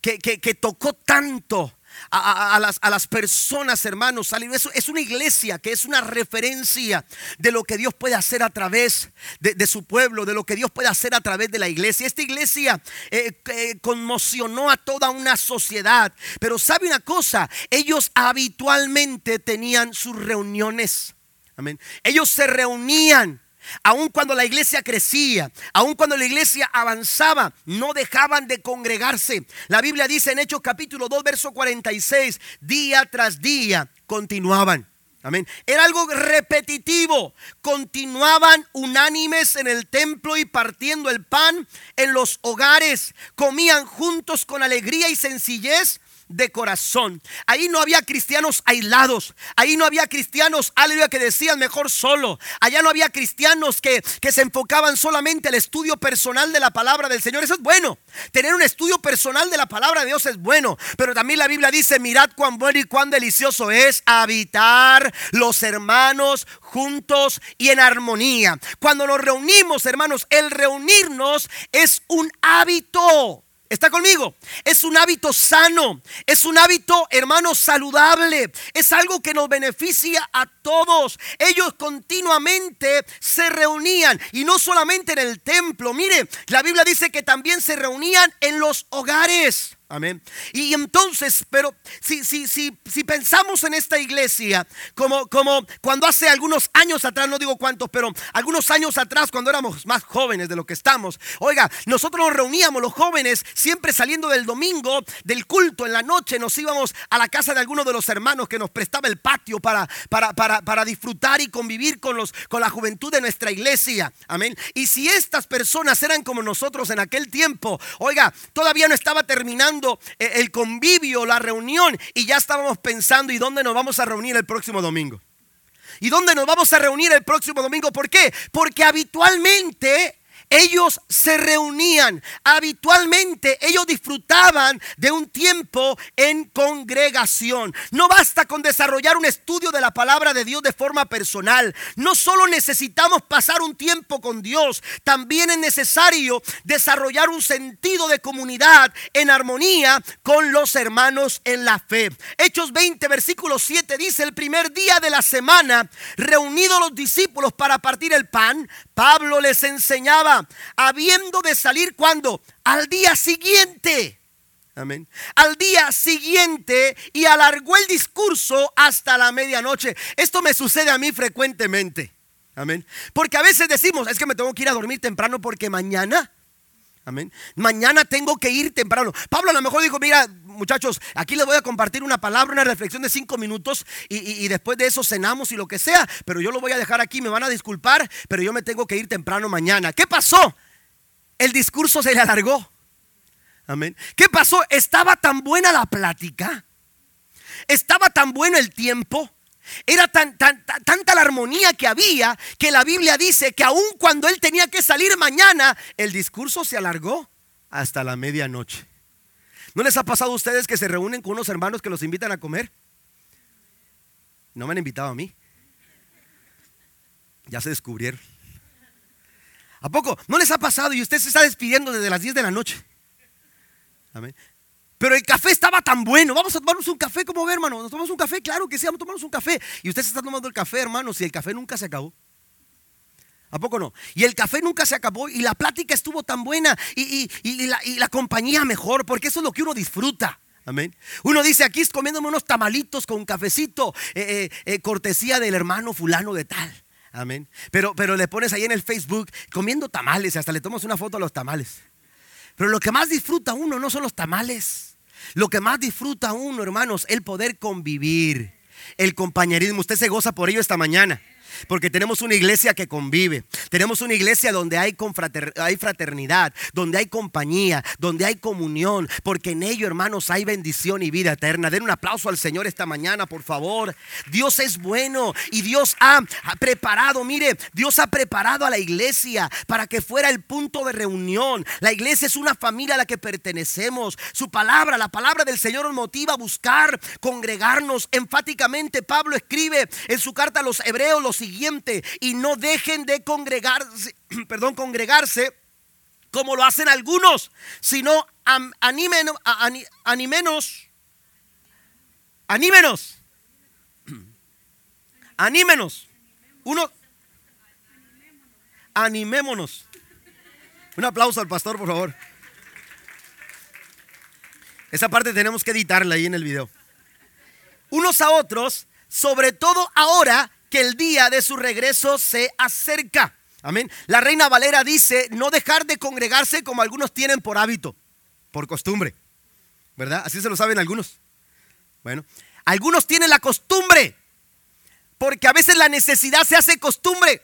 que, que, que tocó tanto a, las, a las, personas, hermanos. Eso es una iglesia que es una referencia de lo que Dios puede hacer a través de, su pueblo, de lo que Dios puede hacer a través de la iglesia. Esta iglesia eh, conmocionó a toda una sociedad. Pero sabe una cosa, ellos habitualmente tenían sus reuniones. Amén. Ellos se reunían Aun cuando la iglesia crecía, aun cuando la iglesia avanzaba, no dejaban de congregarse. La Biblia dice en Hechos capítulo 2, verso 46, día tras día continuaban. Amén. Era algo repetitivo. Continuaban unánimes en el templo y partiendo el pan en los hogares. Comían juntos con alegría y sencillez de corazón. Ahí no había cristianos aislados. Ahí no había cristianos, aleluya, que decían mejor solo. Allá no había cristianos que, que se enfocaban solamente al estudio personal de la palabra del Señor. Eso es bueno. Tener un estudio personal de la palabra de Dios es bueno. Pero también la Biblia dice, mirad cuán bueno y cuán delicioso es habitar los hermanos juntos y en armonía. Cuando nos reunimos, hermanos, el reunirnos es un hábito. ¿Está conmigo? Es un hábito sano, es un hábito, hermano, saludable, es algo que nos beneficia a todos. Ellos continuamente se reunían y no solamente en el templo. Mire, la Biblia dice que también se reunían en los hogares. Amén. Y entonces, pero si, si, si, si pensamos en esta iglesia, como, como cuando hace algunos años atrás, no digo cuántos, pero algunos años atrás, cuando éramos más jóvenes de lo que estamos, oiga, nosotros nos reuníamos los jóvenes, siempre saliendo del domingo, del culto en la noche, nos íbamos a la casa de alguno de los hermanos que nos prestaba el patio para, para, para, para disfrutar y convivir con, los, con la juventud de nuestra iglesia. Amén. Y si estas personas eran como nosotros en aquel tiempo, oiga, todavía no estaba terminando eh, el convivio, la reunión, y ya estábamos pensando, ¿y dónde nos vamos a reunir el próximo domingo? ¿Y dónde nos vamos a reunir el próximo domingo? ¿Por qué? Porque habitualmente ellos se reunían habitualmente, ellos disfrutaban de un tiempo en congregación. No basta con desarrollar un estudio de la palabra de Dios de forma personal. No solo necesitamos pasar un tiempo con Dios, también es necesario desarrollar un sentido de comunidad en armonía con los hermanos en la fe. Hechos 20, versículo 7 dice, el primer día de la semana, reunidos los discípulos para partir el pan, Pablo les enseñaba habiendo de salir cuando? Al día siguiente. Amén. Al día siguiente y alargó el discurso hasta la medianoche. Esto me sucede a mí frecuentemente. Amén. Porque a veces decimos, es que me tengo que ir a dormir temprano porque mañana Amén. Mañana tengo que ir temprano. Pablo a lo mejor dijo, mira, muchachos, aquí les voy a compartir una palabra, una reflexión de cinco minutos y, después de eso cenamos y lo que sea, pero yo lo voy a dejar aquí, me van a disculpar, pero yo me tengo que ir temprano mañana. ¿Qué pasó? El discurso se le alargó. Amén. ¿Qué pasó? Estaba tan buena la plática, estaba tan bueno el tiempo era tan, tanta la armonía que había que la Biblia dice que aun cuando él tenía que salir mañana, el discurso se alargó hasta la medianoche. ¿No les ha pasado a ustedes que se reúnen con unos hermanos que los invitan a comer? No me han invitado a mí. Ya se descubrieron. ¿A poco? ¿No les ha pasado y usted se está despidiendo desde las 10 de la noche? Amén. Pero el café estaba tan bueno. Vamos a tomarnos un café, ¿cómo ve, hermano? ¿Nos tomamos un café? Claro que sí, vamos a tomarnos un café. Y usted se está tomando el café, hermano, si el café nunca se acabó. ¿A poco no? Y el café nunca se acabó y la plática estuvo tan buena y, la, compañía mejor, porque eso es lo que uno disfruta. Amén. Uno dice, aquí es comiéndome unos tamalitos con un cafecito, eh, eh, eh, cortesía del hermano fulano de tal. Amén. Pero, pero le pones ahí en el Facebook comiendo tamales, hasta le tomas una foto a los tamales. Pero lo que más disfruta uno no son los tamales. Lo que más disfruta uno, hermanos, el poder convivir, el compañerismo. Usted se goza por ello esta mañana. Porque tenemos una iglesia que convive. Tenemos una iglesia donde hay, hay fraternidad, donde hay compañía, donde hay comunión. Porque en ello, hermanos, hay bendición y vida eterna. Den un aplauso al Señor esta mañana, por favor. Dios es bueno y Dios ha, preparado, mire, Dios ha preparado a la iglesia para que fuera el punto de reunión. La iglesia es una familia a la que pertenecemos. Su palabra, la palabra del Señor nos motiva a buscar, congregarnos. Enfáticamente, Pablo escribe en su carta a los hebreos los y no dejen de congregarse, perdón, congregarse como lo hacen algunos, sino anímenos, anímenos, anímenos, anímenos, uno, animémonos. Un aplauso al pastor, por favor. Esa parte tenemos que editarla ahí en el video. Unos a otros, sobre todo ahora que el día de su regreso se acerca. Amén. La reina Valera dice, no dejar de congregarse como algunos tienen por hábito, por costumbre. ¿Verdad? Así se lo saben algunos. Bueno, algunos tienen la costumbre, porque a veces la necesidad se hace costumbre.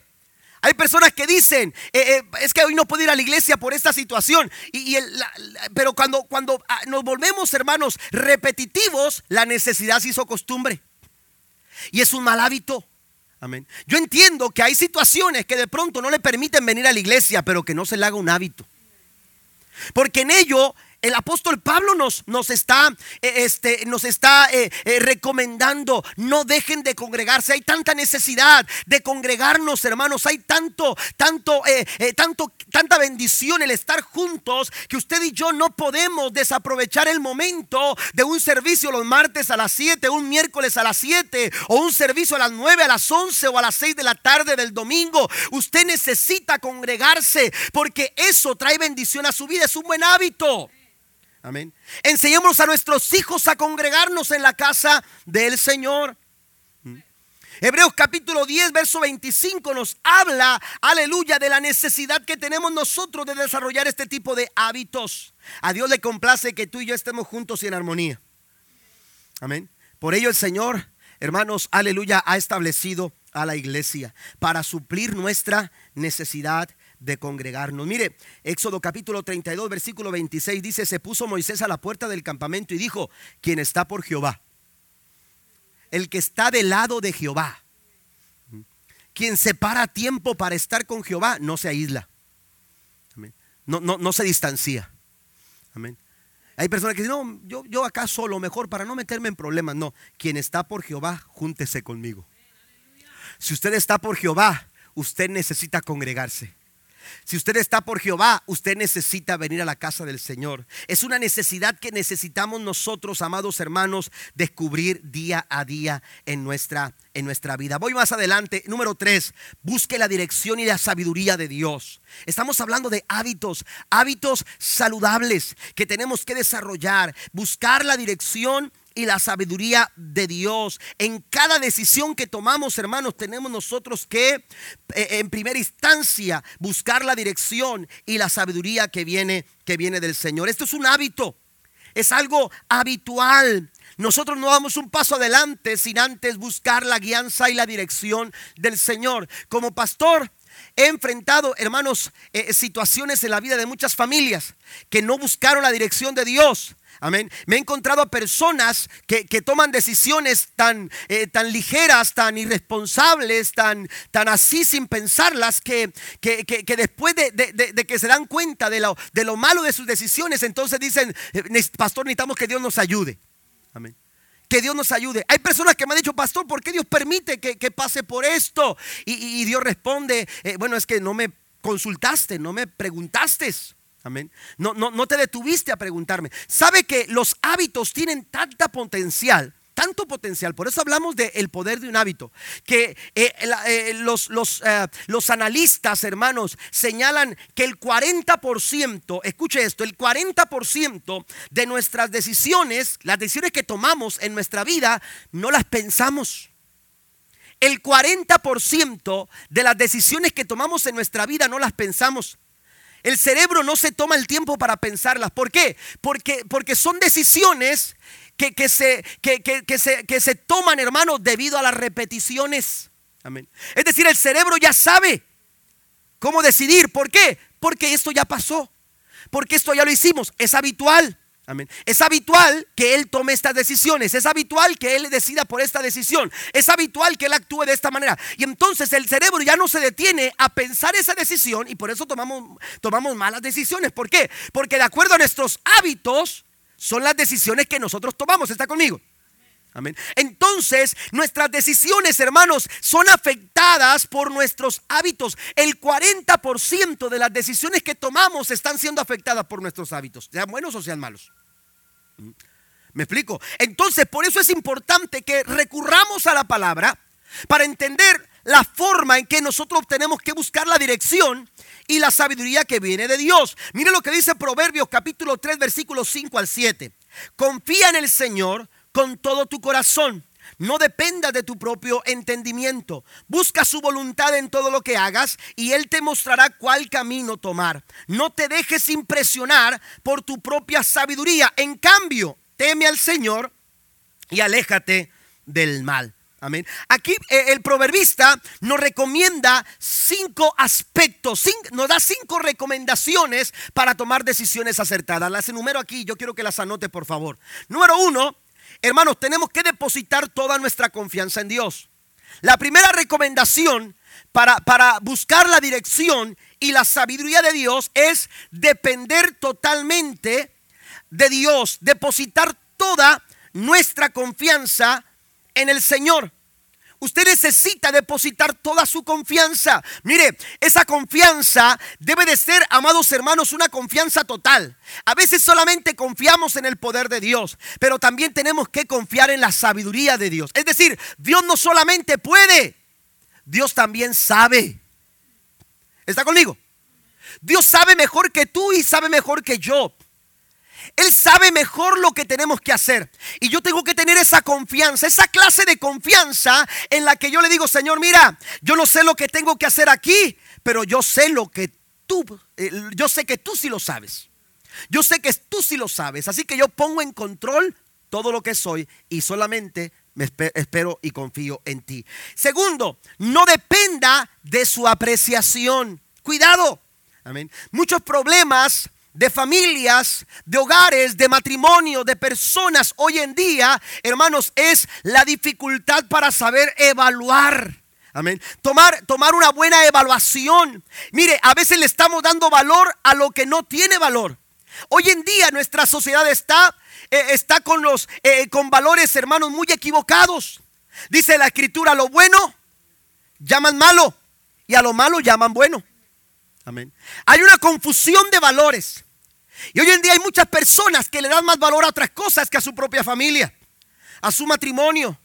Hay personas que dicen, eh, eh, es que hoy no puedo ir a la iglesia por esta situación. Y, pero cuando, cuando ah, nos volvemos, hermanos, repetitivos, la necesidad se hizo costumbre. Y es un mal hábito. Amén. Yo entiendo que hay situaciones que de pronto no le permiten venir a la iglesia, pero que no se le haga un hábito. Porque en ello el apóstol Pablo nos, nos está, eh, este, nos está eh, eh, recomendando, no dejen de congregarse. Hay tanta necesidad de congregarnos, hermanos. Hay tanto, tanto, tanto, tanta bendición el estar juntos que usted y yo no podemos desaprovechar el momento de un servicio los martes a las 7, un miércoles a las 7, o un servicio a las 9, a las 11 o a las 6 de la tarde del domingo. Usted necesita congregarse porque eso trae bendición a su vida. Es un buen hábito. Amén. Enseñemos a nuestros hijos a congregarnos en la casa del Señor. Hebreos capítulo 10, verso 25 nos habla, aleluya, de la necesidad que tenemos nosotros de desarrollar este tipo de hábitos. A Dios le complace que tú y yo estemos juntos y en armonía. Amén. Por ello el Señor, hermanos, aleluya, ha establecido a la iglesia para suplir nuestra necesidad de congregarnos. Mire, Éxodo capítulo 32, versículo 26 dice, se puso Moisés a la puerta del campamento y dijo, quien está por Jehová el que está del lado de Jehová. Quien separa tiempo para estar con Jehová no se aísla. No, no, no se distancia. Amén. Hay personas que dicen, no, yo, yo acá solo, mejor para no meterme en problemas. No, quien está por Jehová, júntese conmigo. Si usted está por Jehová, usted necesita congregarse. Si usted está por Jehová, usted necesita venir a la casa del Señor. Es una necesidad que necesitamos nosotros, amados hermanos, descubrir día a día en nuestra, en nuestra vida. Voy más adelante. Número tres, busque la dirección y la sabiduría de Dios. Estamos hablando de hábitos, hábitos saludables que tenemos que desarrollar. Buscar la dirección y la sabiduría de Dios. En cada decisión que tomamos, hermanos, tenemos nosotros que, eh, en primera instancia, buscar la dirección y la sabiduría que viene, que viene del Señor. Esto es un hábito, es algo habitual. Nosotros no damos un paso adelante sin antes buscar la guianza y la dirección del Señor. Como pastor, He enfrentado, hermanos, eh, situaciones en la vida de muchas familias que no buscaron la dirección de Dios, Amén. Me he encontrado a personas que, toman decisiones tan, eh, tan ligeras, tan irresponsables, tan, tan así sin pensarlas, que, que, después de, que se dan cuenta de lo, de lo malo de sus decisiones, entonces dicen, eh, pastor, necesitamos que Dios nos ayude. Amén que Dios nos ayude. Hay personas que me han dicho, pastor, ¿por qué Dios permite que, pase por esto? Y, Dios responde, eh, bueno, es que no me consultaste, no me preguntaste. Amén. No, no, no te detuviste a preguntarme. ¿Sabe que los hábitos tienen tanta potencial? Tanto potencial, por eso hablamos del poder de un hábito, que eh, eh, los, los, eh, los, analistas, hermanos, señalan que el 40%, escuche esto, el 40% de nuestras decisiones, las decisiones que tomamos en nuestra vida, no las pensamos. El 40% de las decisiones que tomamos en nuestra vida no las pensamos. El cerebro no se toma el tiempo para pensarlas. ¿Por qué? Porque, porque son decisiones que, que, se, que, se, que se toman, hermanos, debido a las repeticiones. Amén. Es decir, el cerebro ya sabe cómo decidir. ¿Por qué? Porque esto ya pasó. Porque esto ya lo hicimos. Es habitual. Es habitual que Él tome estas decisiones, es habitual que Él decida por esta decisión, es habitual que Él actúe de esta manera. Y entonces el cerebro ya no se detiene a pensar esa decisión y por eso tomamos, tomamos malas decisiones. ¿Por qué? Porque de acuerdo a nuestros hábitos son las decisiones que nosotros tomamos. ¿Está conmigo? Amén. Entonces, nuestras decisiones, hermanos, son afectadas por nuestros hábitos. El 40% de las decisiones que tomamos están siendo afectadas por nuestros hábitos, sean buenos o sean malos. ¿Mm? ¿Me explico? Entonces, por eso es importante que recurramos a la palabra para entender la forma en que nosotros tenemos que buscar la dirección y la sabiduría que viene de Dios. Mire lo que dice Proverbios capítulo 3 versículos 5 al 7. Confía en el Señor con todo tu corazón. No dependa de tu propio entendimiento. Busca su voluntad en todo lo que hagas y Él te mostrará cuál camino tomar. No te dejes impresionar por tu propia sabiduría. En cambio, teme al Señor y aléjate del mal. Amén. Aquí eh, el proverbista nos recomienda cinco aspectos, nos da cinco recomendaciones para tomar decisiones acertadas. Las enumero aquí, yo quiero que las anote por favor. Número uno, Hermanos, tenemos que depositar toda nuestra confianza en Dios. La primera recomendación para, para, buscar la dirección y la sabiduría de Dios es depender totalmente de Dios, depositar toda nuestra confianza en el Señor. Usted necesita depositar toda su confianza. Mire, esa confianza debe de ser, amados hermanos, una confianza total. A veces solamente confiamos en el poder de Dios, pero también tenemos que confiar en la sabiduría de Dios. Es decir, Dios no solamente puede, Dios también sabe. ¿Está conmigo? Dios sabe mejor que tú y sabe mejor que yo. Él sabe mejor lo que tenemos que hacer. Y yo tengo que tener esa confianza, esa clase de confianza en la que yo le digo, Señor, mira, yo no sé lo que tengo que hacer aquí, pero yo sé lo que tú, eh, yo sé que tú sí lo sabes. Yo sé que tú sí lo sabes. Así que yo pongo en control todo lo que soy y solamente me espero y confío en ti. Segundo, no dependa de su apreciación. Cuidado. Amén. Muchos problemas de familias, de hogares, de matrimonio, de personas hoy en día, hermanos, es la dificultad para saber evaluar. Amén. Tomar, tomar una buena evaluación. Mire, a veces le estamos dando valor a lo que no tiene valor. Hoy en día nuestra sociedad está, eh, está con, los, eh, con valores, hermanos, muy equivocados. Dice la escritura, lo bueno llaman malo y a lo malo llaman bueno. Amén. Hay una confusión de valores. Y hoy en día hay muchas personas que le dan más valor a otras cosas que a su propia familia, a su matrimonio.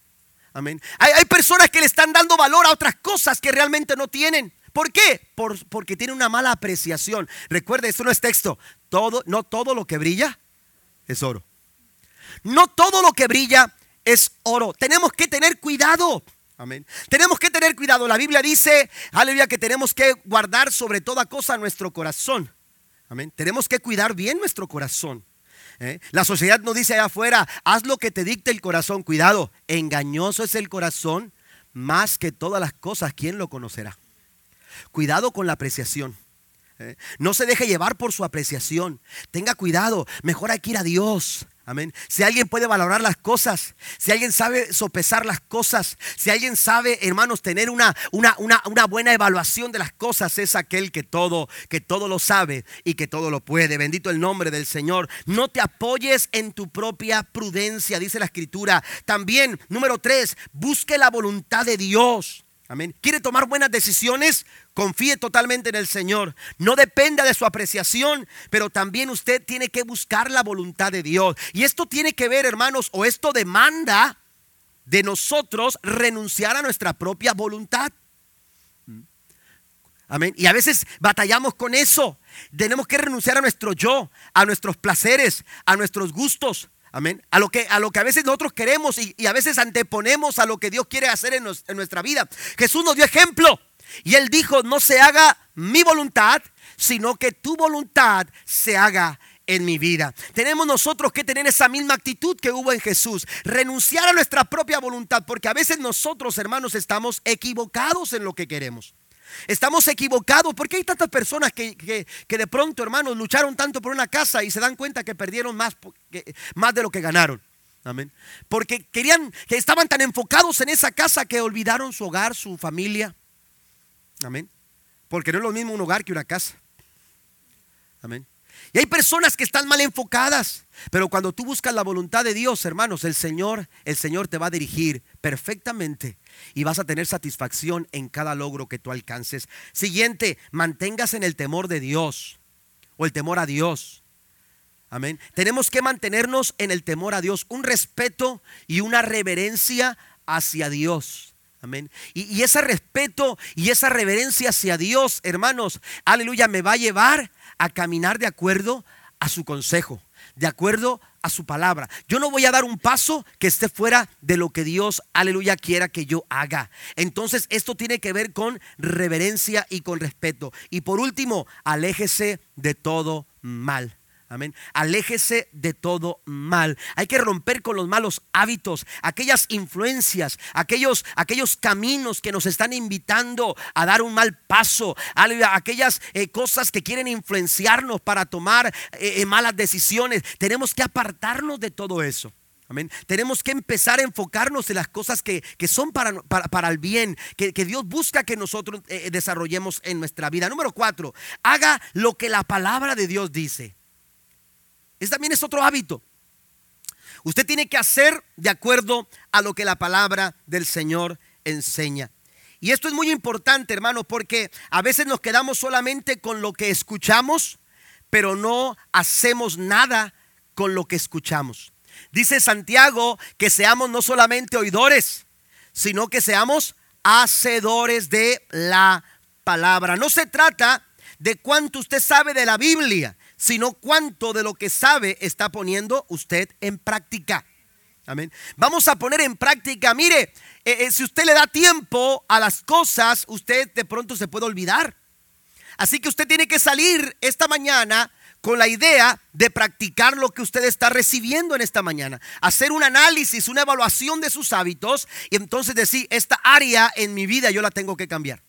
Amén. Hay, personas que le están dando valor a otras cosas que realmente no tienen. ¿Por qué? porque tienen una mala apreciación. Recuerde, esto no es texto. Todo, no todo lo que brilla es oro. No todo lo que brilla es oro. Tenemos que tener cuidado. Amén. Tenemos que tener cuidado. La Biblia dice, aleluya, que tenemos que guardar sobre toda cosa nuestro corazón. Amén. Tenemos que cuidar bien nuestro corazón. ¿eh? La sociedad nos dice allá afuera, haz lo que te dicte el corazón. Cuidado, engañoso es el corazón más que todas las cosas. ¿Quién lo conocerá? Cuidado con la apreciación. ¿Eh? No se deje llevar por su apreciación. Tenga cuidado. Mejor hay que ir a Dios. Amén. Si alguien puede valorar las cosas, si alguien sabe sopesar las cosas, si alguien sabe, hermanos, tener una, una, una, una, buena evaluación de las cosas, es aquel que todo, que todo lo sabe y que todo lo puede. Bendito el nombre del Señor. No te apoyes en tu propia prudencia, dice la escritura. También, número tres, busque la voluntad de Dios. Amén. ¿Quiere tomar buenas decisiones? Confíe totalmente en el Señor. No dependa de su apreciación, pero también usted tiene que buscar la voluntad de Dios. Y esto tiene que ver, hermanos, o esto demanda de nosotros renunciar a nuestra propia voluntad. Amén. Y a veces batallamos con eso. Tenemos que renunciar a nuestro yo, a nuestros placeres, a nuestros gustos, Amén. A lo, que, a lo que a veces nosotros queremos y, a veces anteponemos a lo que Dios quiere hacer en, en nuestra vida. Jesús nos dio ejemplo y él dijo, no se haga mi voluntad, sino que tu voluntad se haga en mi vida. Tenemos nosotros que tener esa misma actitud que hubo en Jesús, renunciar a nuestra propia voluntad, porque a veces nosotros, hermanos, estamos equivocados en lo que queremos. Estamos equivocados porque hay tantas personas que, de pronto, hermanos, lucharon tanto por una casa y se dan cuenta que perdieron más, más de lo que ganaron. Amén. Porque querían, que estaban tan enfocados en esa casa que olvidaron su hogar, su familia. Amén. Porque no es lo mismo un hogar que una casa. Amén. Y hay personas que están mal enfocadas, pero cuando tú buscas la voluntad de Dios, hermanos, el Señor, el Señor te va a dirigir perfectamente y vas a tener satisfacción en cada logro que tú alcances. Siguiente, manténgase en el temor de Dios o el temor a Dios. Amén. Tenemos que mantenernos en el temor a Dios, un respeto y una reverencia hacia Dios. Y, y, ese respeto y esa reverencia hacia Dios, hermanos, aleluya, me va a llevar a caminar de acuerdo a su consejo, de acuerdo a su palabra. Yo no voy a dar un paso que esté fuera de lo que Dios, aleluya, quiera que yo haga. Entonces esto tiene que ver con reverencia y con respeto. Y por último, aléjese de todo mal. Amén. Aléjese de todo mal. Hay que romper con los malos hábitos, aquellas influencias, aquellos, aquellos caminos que nos están invitando a dar un mal paso, aquellas eh, cosas que quieren influenciarnos para tomar eh, eh, malas decisiones. Tenemos que apartarnos de todo eso. Amén. Tenemos que empezar a enfocarnos en las cosas que, son para, para, el bien, que, que, Dios busca que nosotros desarrollemos en nuestra vida. Número cuatro, haga lo que la palabra de Dios dice. Ese también es otro hábito. Usted tiene que hacer de acuerdo a lo que la palabra del Señor enseña. Y esto es muy importante, hermano, porque a veces nos quedamos solamente con lo que escuchamos, pero no hacemos nada con lo que escuchamos. Dice Santiago que seamos no solamente oidores, sino que seamos hacedores de la palabra. No se trata de cuánto usted sabe de la Biblia, sino cuánto de lo que sabe está poniendo usted en práctica. Amén. Vamos a poner en práctica, mire, eh, eh, si usted le da tiempo a las cosas, usted de pronto se puede olvidar. Así que usted tiene que salir esta mañana con la idea de practicar lo que usted está recibiendo en esta mañana. Hacer un análisis, una evaluación de sus hábitos y entonces decir, esta área en mi vida yo la tengo que cambiar.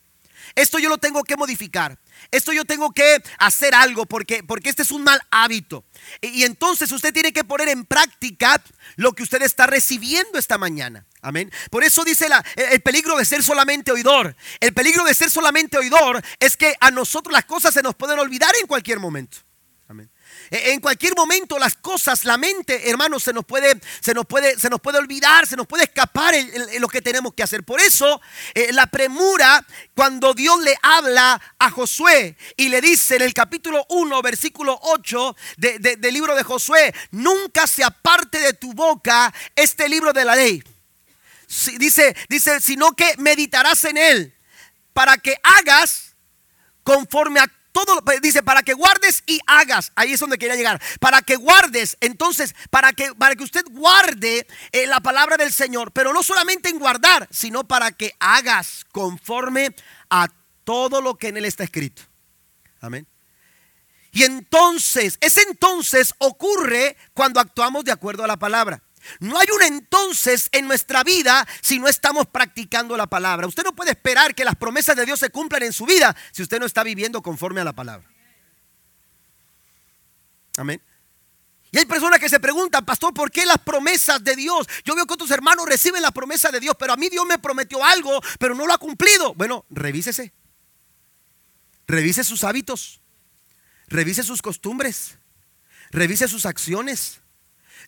Esto yo lo tengo que modificar. Esto yo tengo que hacer algo porque, porque este es un mal hábito. Y, entonces usted tiene que poner en práctica lo que usted está recibiendo esta mañana. Amén. Por eso dice la, el peligro de ser solamente oidor. El peligro de ser solamente oidor es que a nosotros las cosas se nos pueden olvidar en cualquier momento. E, en cualquier momento las cosas, la mente, hermanos, se nos puede, se nos puede, se nos puede olvidar, se nos puede escapar lo que tenemos que hacer. Por eso, eh, la premura, cuando Dios le habla a Josué y le dice en el capítulo 1, versículo 8 del libro de Josué, nunca se aparte de tu boca este libro de la ley. dice, dice, sino que meditarás en él para que hagas conforme a todo dice para que guardes y hagas. Ahí es donde quería llegar. Para que guardes, entonces, para que para que usted guarde eh, la palabra del Señor, pero no solamente en guardar, sino para que hagas conforme a todo lo que en él está escrito. Amén. Y entonces, ese entonces ocurre cuando actuamos de acuerdo a la palabra. No hay un entonces en nuestra vida si no estamos practicando la palabra. Usted no puede esperar que las promesas de Dios se cumplan en su vida si usted no está viviendo conforme a la palabra. Amén. Y hay personas que se preguntan, pastor, ¿por qué las promesas de Dios? Yo veo que otros hermanos reciben la promesa de Dios, pero a mí Dios me prometió algo, pero no lo ha cumplido. Bueno, revísese. Revise sus hábitos. Revise sus costumbres. Revise sus acciones.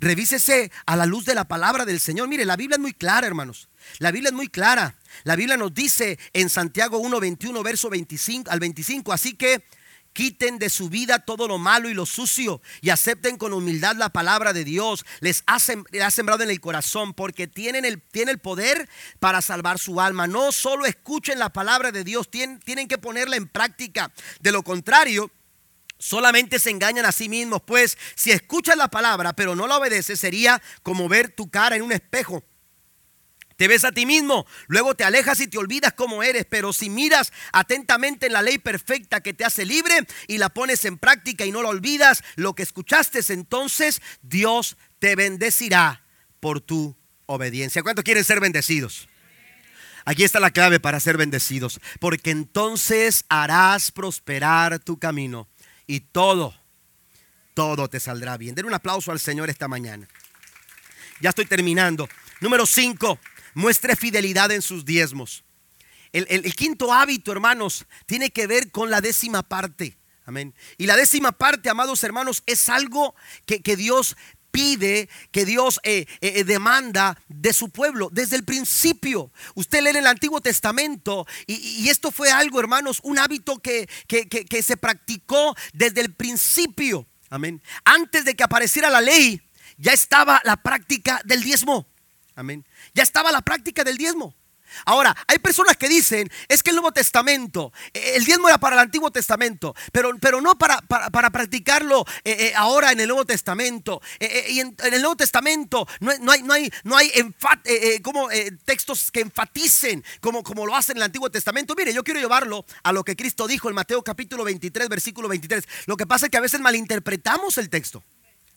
Revísese a la luz de la palabra del Señor. Mire, la Biblia es muy clara, hermanos. La Biblia es muy clara. La Biblia nos dice en Santiago 1, 21, verso 25 al 25. Así que quiten de su vida todo lo malo y lo sucio y acepten con humildad la palabra de Dios. Les ha, sembrado en el corazón porque tienen el, tiene el poder para salvar su alma. No solo escuchen la palabra de Dios, tienen, tienen que ponerla en práctica. De lo contrario, solamente se engañan a sí mismos, pues si escuchas la palabra pero no la obedeces sería como ver tu cara en un espejo. Te ves a ti mismo, luego te alejas y te olvidas cómo eres, pero si miras atentamente en la ley perfecta que te hace libre y la pones en práctica y no la olvidas, lo que escuchaste, entonces Dios te bendecirá por tu obediencia. ¿Cuántos quieren ser bendecidos? Aquí está la clave para ser bendecidos, porque entonces harás prosperar tu camino y todo, todo te saldrá bien. Den un aplauso al Señor esta mañana. Ya estoy terminando. Número 5, muestre fidelidad en sus diezmos. El, quinto hábito, hermanos, tiene que ver con la décima parte. Amén. Y la décima parte, amados hermanos, es algo que, que Dios pide, que Dios eh, eh, eh, demanda de su pueblo desde el principio. Usted lee en el Antiguo Testamento y, esto fue algo, hermanos, un hábito que, que, se practicó desde el principio. Amén. Antes de que apareciera la ley, ya estaba la práctica del diezmo. Amén. Ya estaba la práctica del diezmo. Ahora, hay personas que dicen, es que el Nuevo Testamento, eh, el diezmo era para el Antiguo Testamento, pero, pero no para, para, practicarlo eh, eh, ahora en el Nuevo Testamento. y en, el Nuevo Testamento no, hay, no hay, no hay como, textos que enfaticen como, como lo hacen en el Antiguo Testamento. Mire, yo quiero llevarlo a lo que Cristo dijo en Mateo capítulo 23, versículo 23. Lo que pasa es que a veces malinterpretamos el texto.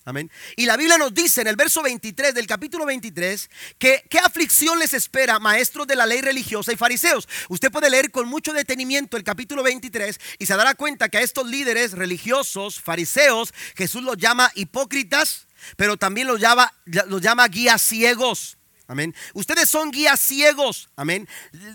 Amén. Y la Biblia nos dice en el verso 23 del capítulo 23 que qué aflicción les espera maestros de la ley religiosa y fariseos. Usted puede leer con mucho detenimiento el capítulo 23 y se dará cuenta que a estos líderes religiosos, fariseos, Jesús los llama hipócritas, pero también los llama, los guías ciegos. Amén. Ustedes son guías ciegos. Amén.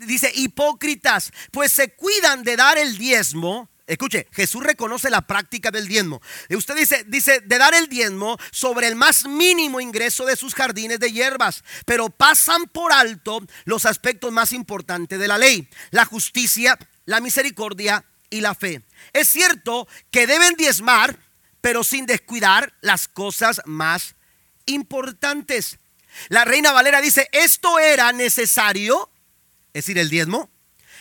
Dice hipócritas, pues se cuidan de dar el diezmo Escuche, Jesús reconoce la práctica del diezmo. Y usted dice, dice, de dar el diezmo sobre el más mínimo ingreso de sus jardines de hierbas, pero pasan por alto los aspectos más importantes de la ley, la justicia, la misericordia y la fe. Es cierto que deben diezmar, pero sin descuidar las cosas más importantes. La reina Valera dice, esto era necesario, es decir, el diezmo,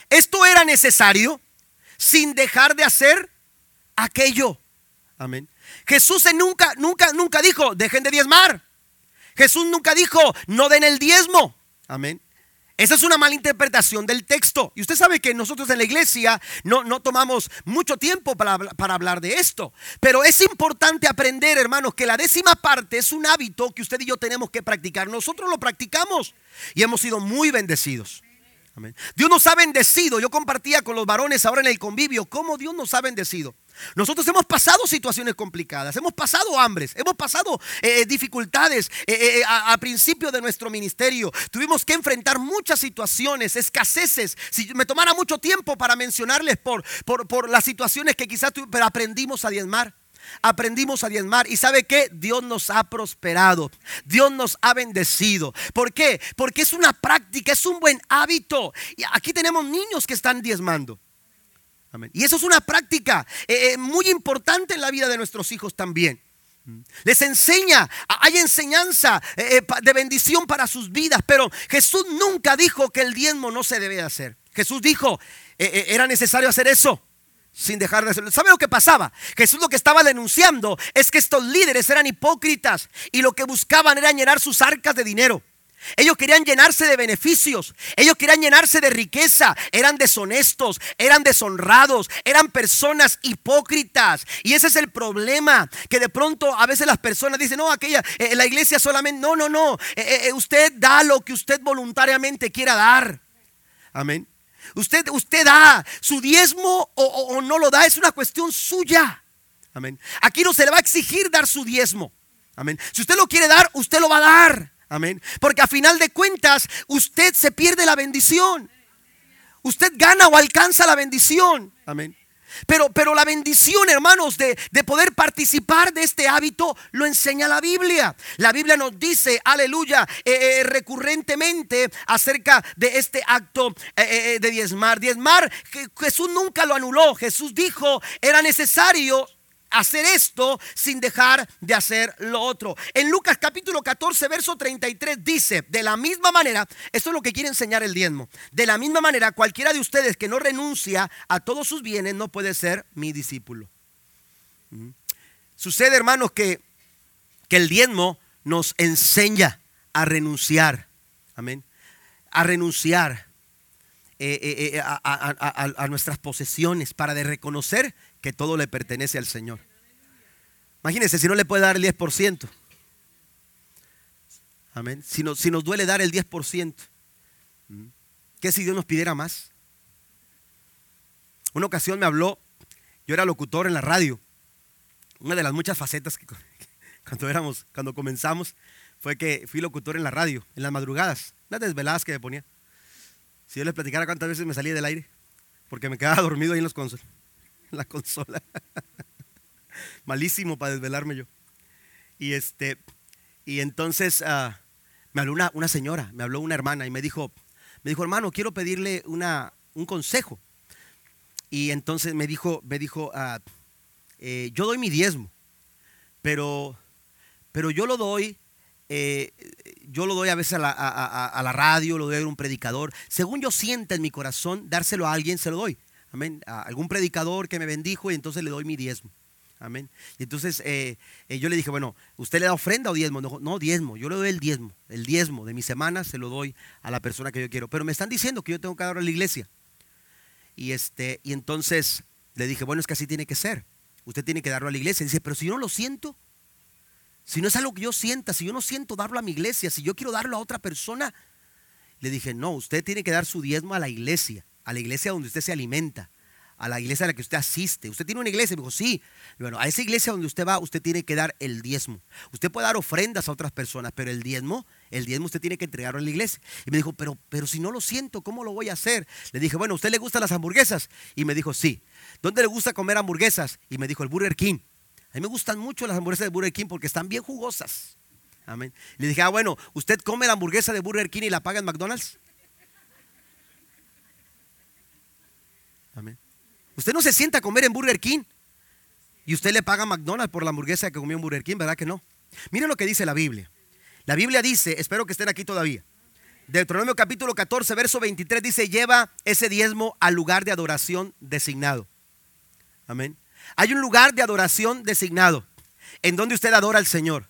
esto era necesario sin dejar de hacer aquello. Amén. Jesús nunca, nunca, nunca dijo, dejen de diezmar. Jesús nunca dijo, no den el diezmo. Amén. Esa es una mala interpretación del texto. Y usted sabe que nosotros en la iglesia no, no tomamos mucho tiempo para, para, hablar de esto. Pero es importante aprender, hermanos, que la décima parte es un hábito que usted y yo tenemos que practicar. Nosotros lo practicamos y hemos sido muy bendecidos. Dios nos ha bendecido. Yo compartía con los varones ahora en el convivio cómo Dios nos ha bendecido. Nosotros hemos pasado situaciones complicadas, hemos pasado hambres, hemos pasado eh, dificultades eh, eh, a, principio de nuestro ministerio. Tuvimos que enfrentar muchas situaciones, escaseces. Si me tomara mucho tiempo para mencionarles por, por, por las situaciones que quizás aprendimos a diezmar aprendimos a diezmar. ¿Y sabe qué? Dios nos ha prosperado. Dios nos ha bendecido. ¿Por qué? Porque es una práctica, es un buen hábito. Y aquí tenemos niños que están diezmando. Y eso es una práctica eh, eh, muy importante en la vida de nuestros hijos también. Les enseña, hay enseñanza eh, de bendición para sus vidas, pero Jesús nunca dijo que el diezmo no se debe hacer. Jesús dijo, era necesario hacer eso sin dejar de hacerlo. ¿Sabe lo que pasaba? Jesús lo que estaba denunciando es que estos líderes eran hipócritas y lo que buscaban era llenar sus arcas de dinero. Ellos querían llenarse de beneficios, ellos querían llenarse de riqueza, eran deshonestos, eran deshonrados, eran personas hipócritas. Y ese es el problema, que de pronto a veces las personas dicen, no, aquella, eh, la iglesia solamente, no, no, no, eh, eh, usted da lo que usted voluntariamente quiera dar. Amén. Usted, usted da su diezmo o, o no lo da, es una cuestión suya. Amén. Aquí no se le va a exigir dar su diezmo. Amén. Si usted lo quiere dar, usted lo va a dar. Amén. Porque a final de cuentas, usted se pierde la bendición. Usted gana o alcanza la bendición. Amén. Pero, pero la bendición, hermanos, de, poder participar de este hábito lo enseña la Biblia. La Biblia nos dice, aleluya, eh, eh, recurrentemente acerca de este acto eh, de diezmar. Diezmar, Jesús nunca lo anuló. Jesús dijo, era necesario hacer esto sin dejar de hacer lo otro. En Lucas capítulo 14, verso 33 dice, de la misma manera, esto es lo que quiere enseñar el diezmo, de la misma manera cualquiera de ustedes que no renuncia a todos sus bienes no puede ser mi discípulo. Sucede, hermanos, que, que el diezmo nos enseña a renunciar, amén, a renunciar eh, eh, eh, a, a nuestras posesiones para de reconocer que todo le pertenece al Señor. Imagínense si no le puede dar el 10%. Amén. Si, si nos duele dar el 10%. ¿Qué si Dios nos pidiera más? Una ocasión me habló, yo era locutor en la radio. Una de las muchas facetas que cuando éramos, cuando comenzamos, fue que fui locutor en la radio, en las madrugadas, las desveladas que me ponía. Si yo les platicara cuántas veces me salí del aire, porque me quedaba dormido ahí en los consoles. la consola. Malísimo para desvelarme yo. Y este, y entonces ah, me habló una, señora, me habló una hermana y me dijo, me dijo, hermano, quiero pedirle una, un consejo. Y entonces me dijo, me dijo, ah, eh, yo doy mi diezmo, pero, pero yo lo doy, eh, yo lo doy a veces a la, a la, radio, lo doy a un predicador. Según yo sienta en mi corazón, dárselo a alguien, se lo doy. Amén. A algún predicador que me bendijo y entonces le doy mi diezmo. Amén. Y entonces eh, eh, yo le dije, bueno, ¿usted le da ofrenda o diezmo? No, no, diezmo, yo le doy el diezmo. El diezmo de mi semana se lo doy a la persona que yo quiero. Pero me están diciendo que yo tengo que dar a la iglesia. Y, este, y entonces le dije, bueno, es que así tiene que ser. Usted tiene que darlo a la iglesia. Dice, pero si yo no lo siento, si no es algo que yo sienta, si yo no siento darlo a mi iglesia, si yo quiero darlo a otra persona, le dije, no, usted tiene que dar su diezmo a la iglesia a la iglesia donde usted se alimenta, a la iglesia a la que usted asiste. Usted tiene una iglesia, me dijo, sí. bueno, a esa iglesia donde usted va, usted tiene que dar el diezmo. Usted puede dar ofrendas a otras personas, pero el diezmo, el diezmo usted tiene que entregarlo en la iglesia. Y me dijo, pero, pero si no lo siento, ¿cómo lo voy a hacer? Le dije, bueno, ¿usted le gustan las hamburguesas? Y me dijo, sí. ¿Dónde le gusta comer hamburguesas? Y me dijo, el Burger King. A mí me gustan mucho las hamburguesas de Burger King porque están bien jugosas. Amén. Le dije, ah, bueno, ¿usted come la hamburguesa de Burger King y la paga en McDonald's? Usted no se sienta a comer en Burger King y usted le paga a McDonald's por la hamburguesa que comió en Burger King, ¿verdad que no? Miren lo que dice la Biblia. La Biblia dice, espero que estén aquí todavía. Deuteronomio capítulo 14, verso 23 dice, lleva ese diezmo al lugar de adoración designado. Amén. Hay un lugar de adoración designado en donde usted adora al Señor,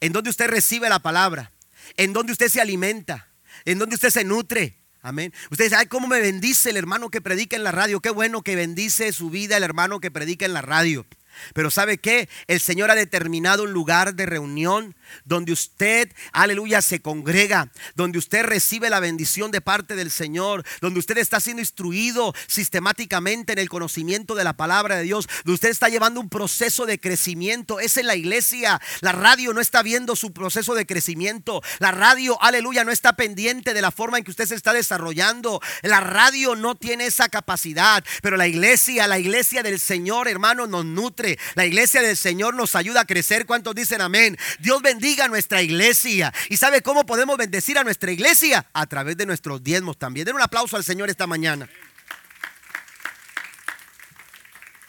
en donde usted recibe la palabra, en donde usted se alimenta, en donde usted se nutre. Amén. Usted dice, ay, cómo me bendice el hermano que predica en la radio. Qué bueno que bendice su vida el hermano que predica en la radio. Pero ¿sabe qué? El Señor ha determinado un lugar de reunión donde usted, aleluya, se congrega, donde usted recibe la bendición de parte del Señor, donde usted está siendo instruido sistemáticamente en el conocimiento de la palabra de Dios, donde usted está llevando un proceso de crecimiento. Es en la iglesia. La radio no está viendo su proceso de crecimiento. La radio, aleluya, no está pendiente de la forma en que usted se está desarrollando. La radio no tiene esa capacidad, pero la iglesia, la iglesia del Señor, hermano, nos nutre. La iglesia del Señor nos ayuda a crecer. ¿Cuántos dicen amén? Dios bendiga a nuestra iglesia. ¿Y sabe cómo podemos bendecir a nuestra iglesia? A través de nuestros diezmos también. Den un aplauso al Señor esta mañana.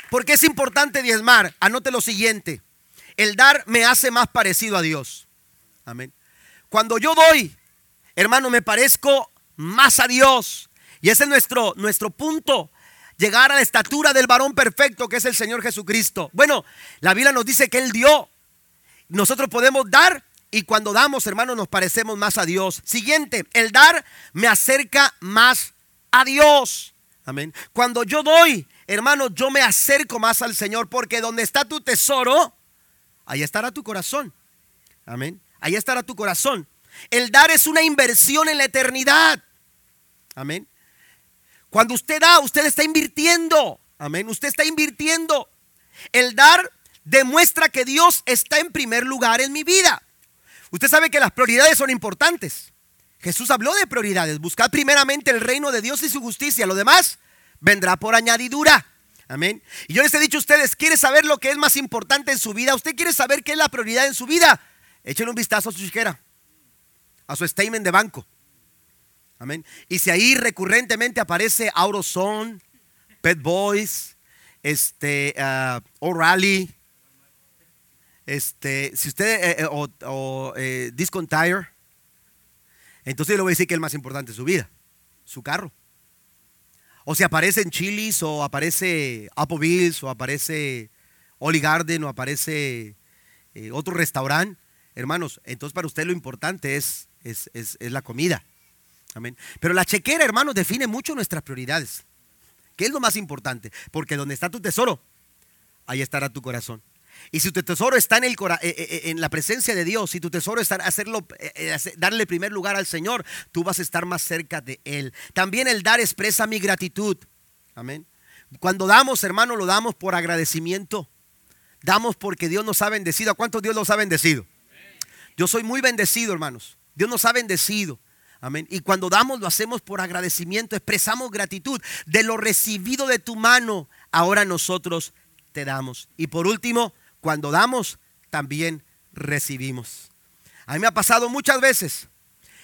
Porque es importante diezmar. Anote lo siguiente. El dar me hace más parecido a Dios. Amén. Cuando yo doy, hermano, me parezco más a Dios. Y ese es nuestro, nuestro punto. Llegar a la estatura del varón perfecto que es el Señor Jesucristo. Bueno, la Biblia nos dice que Él dio nosotros podemos dar y cuando damos, hermanos, nos parecemos más a Dios. Siguiente, el dar me acerca más a Dios. Amén. Cuando yo doy, hermano, yo me acerco más al Señor porque donde está tu tesoro, ahí estará tu corazón. Amén. Ahí estará tu corazón. El dar es una inversión en la eternidad. Amén. Cuando usted da, usted está invirtiendo. Amén. Usted está invirtiendo. El dar demuestra que Dios está en primer lugar en mi vida. Usted sabe que las prioridades son importantes. Jesús habló de prioridades. Buscad primeramente el reino de Dios y su justicia. Lo demás vendrá por añadidura. Amén. Y yo les he dicho a ustedes, ¿quiere saber lo que es más importante en su vida? ¿Usted quiere saber qué es la prioridad en su vida? Échenle un vistazo a su chiquera, a su statement de banco. Amén. Y si ahí recurrentemente aparece AutoZone, Pet Boys, este, uh, O'Reilly, este, si usted, eh, eh, o, o eh, Tire, entonces le voy a decir que el más importante de su vida, su carro. O si aparece en Chili's, o aparece Applebee's, o aparece Oli Garden, o aparece otro restaurante, hermanos, entonces para usted lo importante es, es, es, es la comida. Amén. Pero la chequera, hermanos, define mucho nuestras prioridades. ¿Qué es lo más importante? Porque donde está tu tesoro, ahí estará tu corazón. Y si tu tesoro está en, el, eh, eh, eh, en la presencia de Dios, si tu tesoro está hacerlo, darle primer lugar al Señor, tú vas a estar más cerca de Él. También el dar expresa mi gratitud. Amén. Cuando damos, hermano, lo damos por agradecimiento. Damos porque Dios nos ha bendecido. ¿A cuántos Dios nos ha bendecido? Yo soy muy bendecido, hermanos. Dios nos ha bendecido. Amén. Y cuando damos, lo hacemos por agradecimiento. Expresamos gratitud de lo recibido de tu mano. Ahora nosotros te damos. Y por último, cuando damos, también recibimos. A mí me ha pasado muchas veces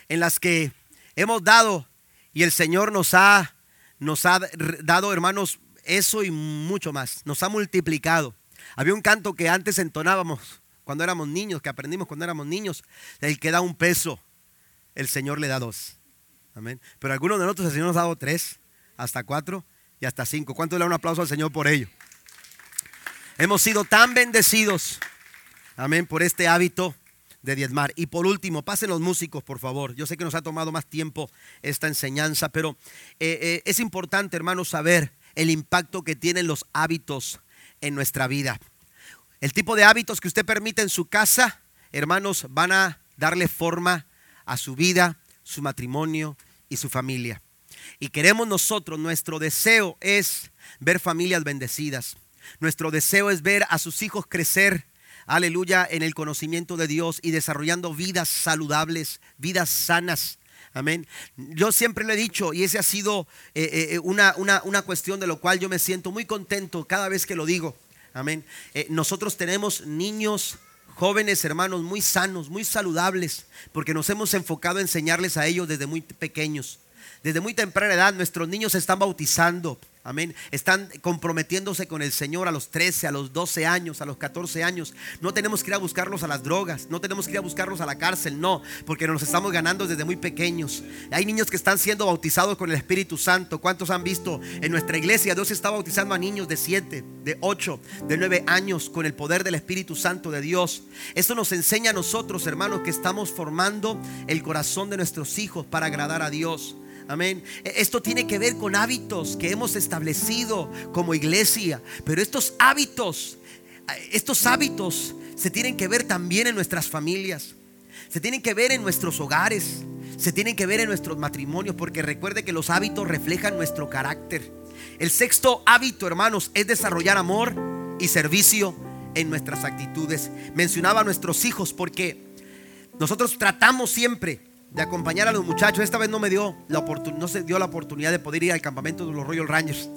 en las que hemos dado y el Señor nos ha, nos ha dado, hermanos, eso y mucho más. Nos ha multiplicado. Había un canto que antes entonábamos cuando éramos niños, que aprendimos cuando éramos niños. El que da un peso, el Señor le da dos. Amén. Pero algunos de nosotros el Señor nos ha dado tres, hasta cuatro y hasta cinco. ¿Cuánto le da un aplauso al Señor por ello? Hemos sido tan bendecidos, amén, por este hábito de diezmar. Y por último, pasen los músicos, por favor. Yo sé que nos ha tomado más tiempo esta enseñanza, pero eh, eh, es importante, hermanos, saber el impacto que tienen los hábitos en nuestra vida. El tipo de hábitos que usted permite en su casa, hermanos, van a darle forma a su vida, su matrimonio y su familia. Y queremos nosotros, nuestro deseo es ver familias bendecidas nuestro deseo es ver a sus hijos crecer, aleluya, en el conocimiento de Dios y desarrollando vidas saludables, vidas sanas. Amén. Yo siempre lo he dicho y ese ha sido eh, eh, eh, una, una, cuestión de lo cual yo me siento muy contento cada vez que lo digo. Amén. nosotros tenemos niños jóvenes hermanos muy sanos, muy saludables, porque nos hemos enfocado a enseñarles a ellos desde muy pequeños. Desde muy temprana edad nuestros niños se están bautizando. Amén. Están comprometiéndose con el Señor a los 13, a los 12 años, a los 14 años. No tenemos que ir a buscarlos a las drogas, no tenemos que ir a buscarlos a la cárcel, no, porque nos estamos ganando desde muy pequeños. Hay niños que están siendo bautizados con el Espíritu Santo. ¿Cuántos han visto en nuestra iglesia? Dios está bautizando a niños de 7, de 8, de 9 años con el poder del Espíritu Santo de Dios. Esto nos enseña a nosotros, hermanos, que estamos formando el corazón de nuestros hijos para agradar a Dios. Amén. E, esto tiene que ver con hábitos que hemos establecido como iglesia. Pero estos hábitos, estos hábitos se tienen que ver también en nuestras familias. Se tienen que ver en nuestros hogares. Se tienen que ver en nuestros matrimonios. Porque recuerde que los hábitos reflejan nuestro carácter. El sexto hábito, hermanos, es desarrollar amor y servicio en nuestras actitudes. Mencionaba a nuestros hijos porque nosotros tratamos siempre de acompañar a los muchachos. Esta vez no me dio la oportunidad, no se dio la oportunidad de poder ir al campamento de los Royal Rangers.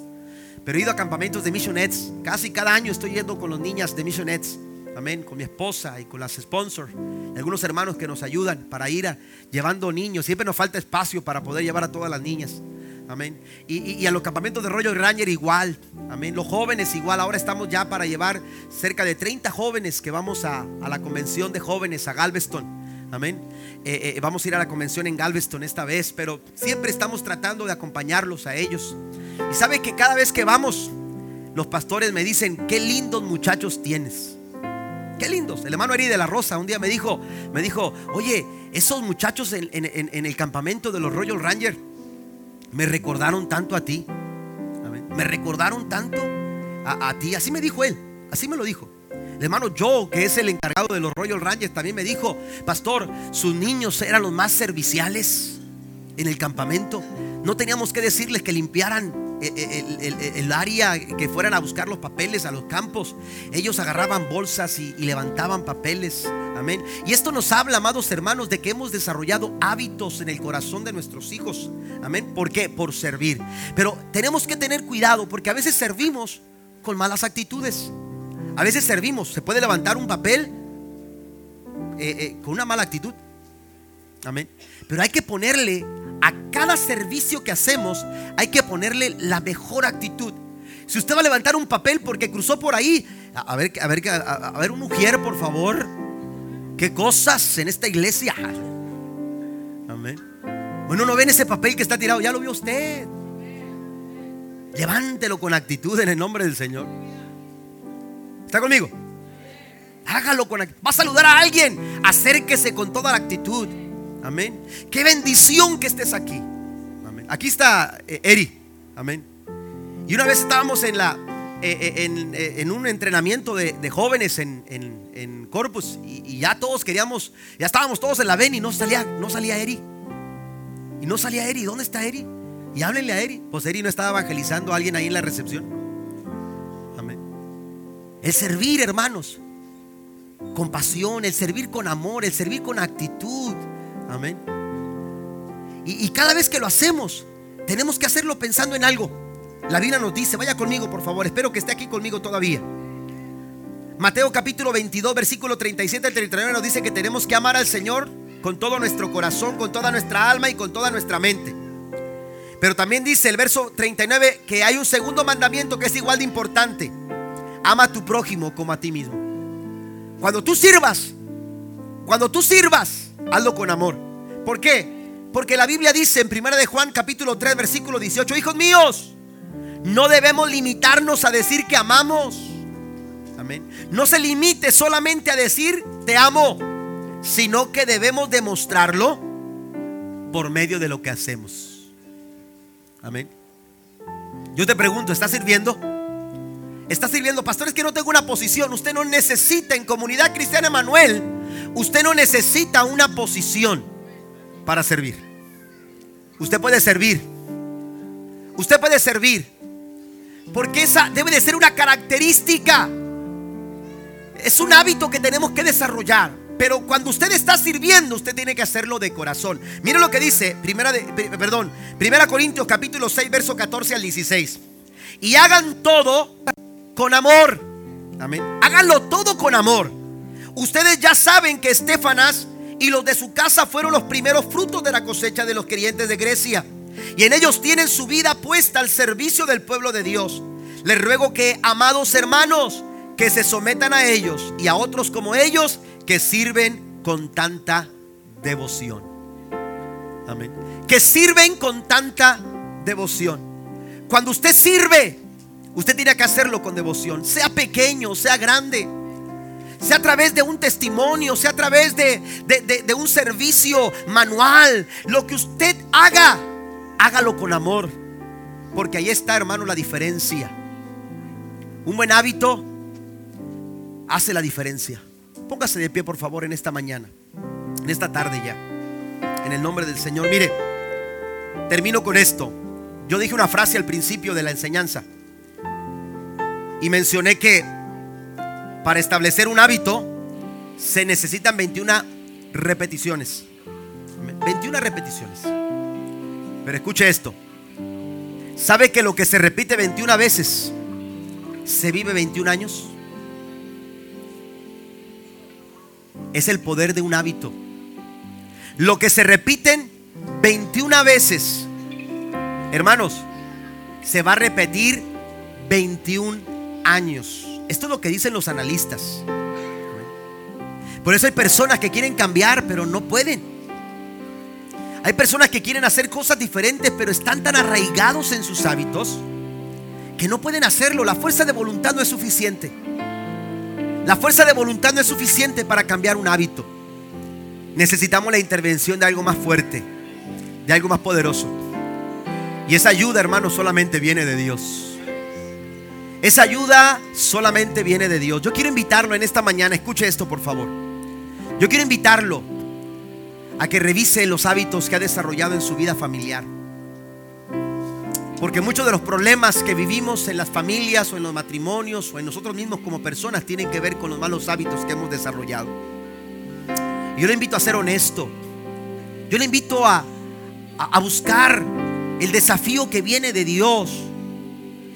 Pero he ido a campamentos de Missionettes. Casi cada año estoy yendo con los niñas de Missionettes. Amén. Con mi esposa y con las sponsors. algunos hermanos que nos ayudan para ir llevando niños. Siempre nos falta espacio para poder llevar a todas las niñas. Amén. Y, a los campamentos de Royal Ranger igual. Amén. Los jóvenes igual. Ahora estamos ya para llevar cerca de 30 jóvenes que vamos a, a la convención de jóvenes a Galveston. Amén. Eh, eh, vamos a ir a la convención en Galveston esta vez, pero siempre estamos tratando de acompañarlos a ellos. Y sabe que cada vez que vamos, los pastores me dicen, qué lindos muchachos tienes. Qué lindos. El hermano Eri de la Rosa un día me dijo, me dijo, oye, esos muchachos en, el campamento de los Royal Rangers me recordaron tanto a ti. Me recordaron tanto a ti. Así me dijo él. Así me lo dijo. Hermano Joe, que es el encargado de los Royal Rangers, también me dijo, pastor, sus niños eran los más serviciales en el campamento. No teníamos que decirles que limpiaran eh, eh, el, área, que fueran a buscar los papeles a los campos. Ellos agarraban bolsas y, y levantaban papeles. Amén. Y esto nos habla, amados hermanos, de que hemos desarrollado hábitos en el corazón de nuestros hijos. Amén. ¿Por qué? Por servir. Pero tenemos que tener cuidado porque a veces servimos con malas actitudes. A veces servimos, se puede levantar un papel eh, eh, con una mala actitud. Amén. Pero hay que ponerle a cada servicio que hacemos, hay que ponerle la mejor actitud. Si usted va a levantar un papel porque cruzó por ahí, a, ver, a ver, a, ver, un mujer, por favor. ¿Qué cosas en esta iglesia? Amén. Bueno, no ven ese papel que está tirado, ya lo vio usted. Levántelo con actitud en el nombre del Señor. ¿Está conmigo? Hágalo con Va a saludar a alguien. Acérquese con toda la actitud. Amén. Qué bendición que estés aquí. Amén. Aquí está eh, Eri. Amén. Y una vez estábamos en la eh, eh, en, un entrenamiento de, jóvenes en, en Corpus y, ya todos queríamos, ya estábamos todos en la ven y no salía, no salía Eri. Y no salía Eri. ¿Dónde está Eri? Y háblenle a Eri. Pues Eri no estaba evangelizando a alguien ahí en la recepción. El servir, hermanos, con pasión, el servir con amor, el servir con actitud. Amén. Y, cada vez que lo hacemos, tenemos que hacerlo pensando en algo. La Biblia nos dice, vaya conmigo por favor, espero que esté aquí conmigo todavía. Mateo capítulo 22, versículo 37 al 39 nos dice que tenemos que amar al Señor con todo nuestro corazón, con toda nuestra alma y con toda nuestra mente. Pero también dice el verso 39 que hay un segundo mandamiento que es igual de importante. Ama a tu prójimo como a ti mismo. Cuando tú sirvas, cuando tú sirvas, hazlo con amor. ¿Por qué? Porque la Biblia dice en 1 de Juan capítulo 3 versículo 18, hijos míos, no debemos limitarnos a decir que amamos. Amén. No se limite solamente a decir te amo, sino que debemos demostrarlo por medio de lo que hacemos. Amén. Yo te pregunto, ¿estás sirviendo? Está sirviendo. Pastores que no tengo una posición. Usted no necesita en comunidad cristiana Emanuel. Usted no necesita una posición para servir. Usted puede servir. Usted puede servir. Porque esa debe de ser una característica. Es un hábito que tenemos que desarrollar. Pero cuando usted está sirviendo, usted tiene que hacerlo de corazón. Mire lo que dice, primera de, perdón, Primera Corintios capítulo 6, verso 14 al 16. Y hagan todo con amor. Amén. Háganlo todo con amor. Ustedes ya saben que Estefanas y los de su casa fueron los primeros frutos de la cosecha de los creyentes de Grecia. y en ellos tienen su vida puesta al servicio del pueblo de Dios. Les ruego que, amados hermanos, que se sometan a ellos y a otros como ellos que sirven con tanta devoción. Amén. Que sirven con tanta devoción. Cuando usted sirve, usted tiene que hacerlo con devoción, sea pequeño, sea grande sea a través de un testimonio, sea a través de, de, un servicio manual, lo que usted haga, hágalo con amor. Porque ahí está, hermano, la diferencia. Un buen hábito hace la diferencia. Póngase de pie, por favor, en esta mañana, en esta tarde ya. En el nombre del Señor. Mire, termino con esto. Yo dije una frase al principio de la enseñanza. Y mencioné que para establecer un hábito se necesitan 21 repeticiones. 21 repeticiones. Pero escuche esto. ¿Sabe que lo que se repite 21 veces se vive 21 años? Es el poder de un hábito. Lo que se repiten 21 veces, hermanos, se va a repetir 21 años. Esto es lo que dicen los analistas. Por eso hay personas que quieren cambiar, pero no pueden. Hay personas que quieren hacer cosas diferentes, pero están tan arraigados en sus hábitos que no pueden hacerlo. La fuerza de voluntad no es suficiente. La fuerza de voluntad no es suficiente para cambiar un hábito. Necesitamos la intervención de algo más fuerte, de algo más poderoso. Y esa ayuda, hermano, solamente viene de Dios. Esa ayuda solamente viene de Dios. Yo quiero invitarlo en esta mañana, escuche esto por favor. Yo quiero invitarlo a que revise los hábitos que ha desarrollado en su vida familiar. Porque muchos de los problemas que vivimos en las familias o en los matrimonios o en nosotros mismos como personas tienen que ver con los malos hábitos que hemos desarrollado. yo le invito a ser honesto. Yo le invito a, a buscar el desafío que viene de Dios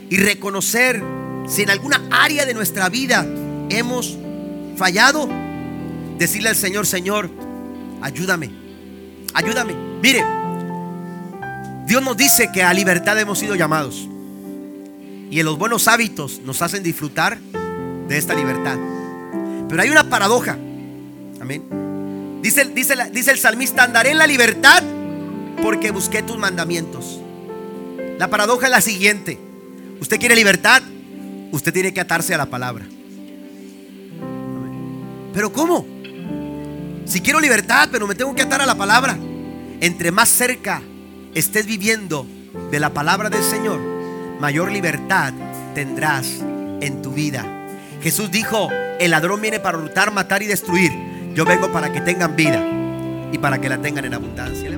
y reconocer si en alguna área de nuestra vida hemos fallado, decirle al Señor, Señor, ayúdame, ayúdame. Mire, Dios nos dice que a libertad hemos sido llamados y en los buenos hábitos nos hacen disfrutar de esta libertad. Pero hay una paradoja. Amén. Dice, dice, dice el salmista, andaré en la libertad porque busqué tus mandamientos. La paradoja es la siguiente. Usted quiere libertad, usted tiene que atarse a la palabra. Pero ¿cómo? Si quiero libertad, pero me tengo que atar a la palabra. Entre más cerca estés viviendo de la palabra del Señor, mayor libertad tendrás en tu vida. Jesús dijo, el ladrón viene para hurtar, matar y destruir. Yo vengo para que tengan vida y para que la tengan en abundancia.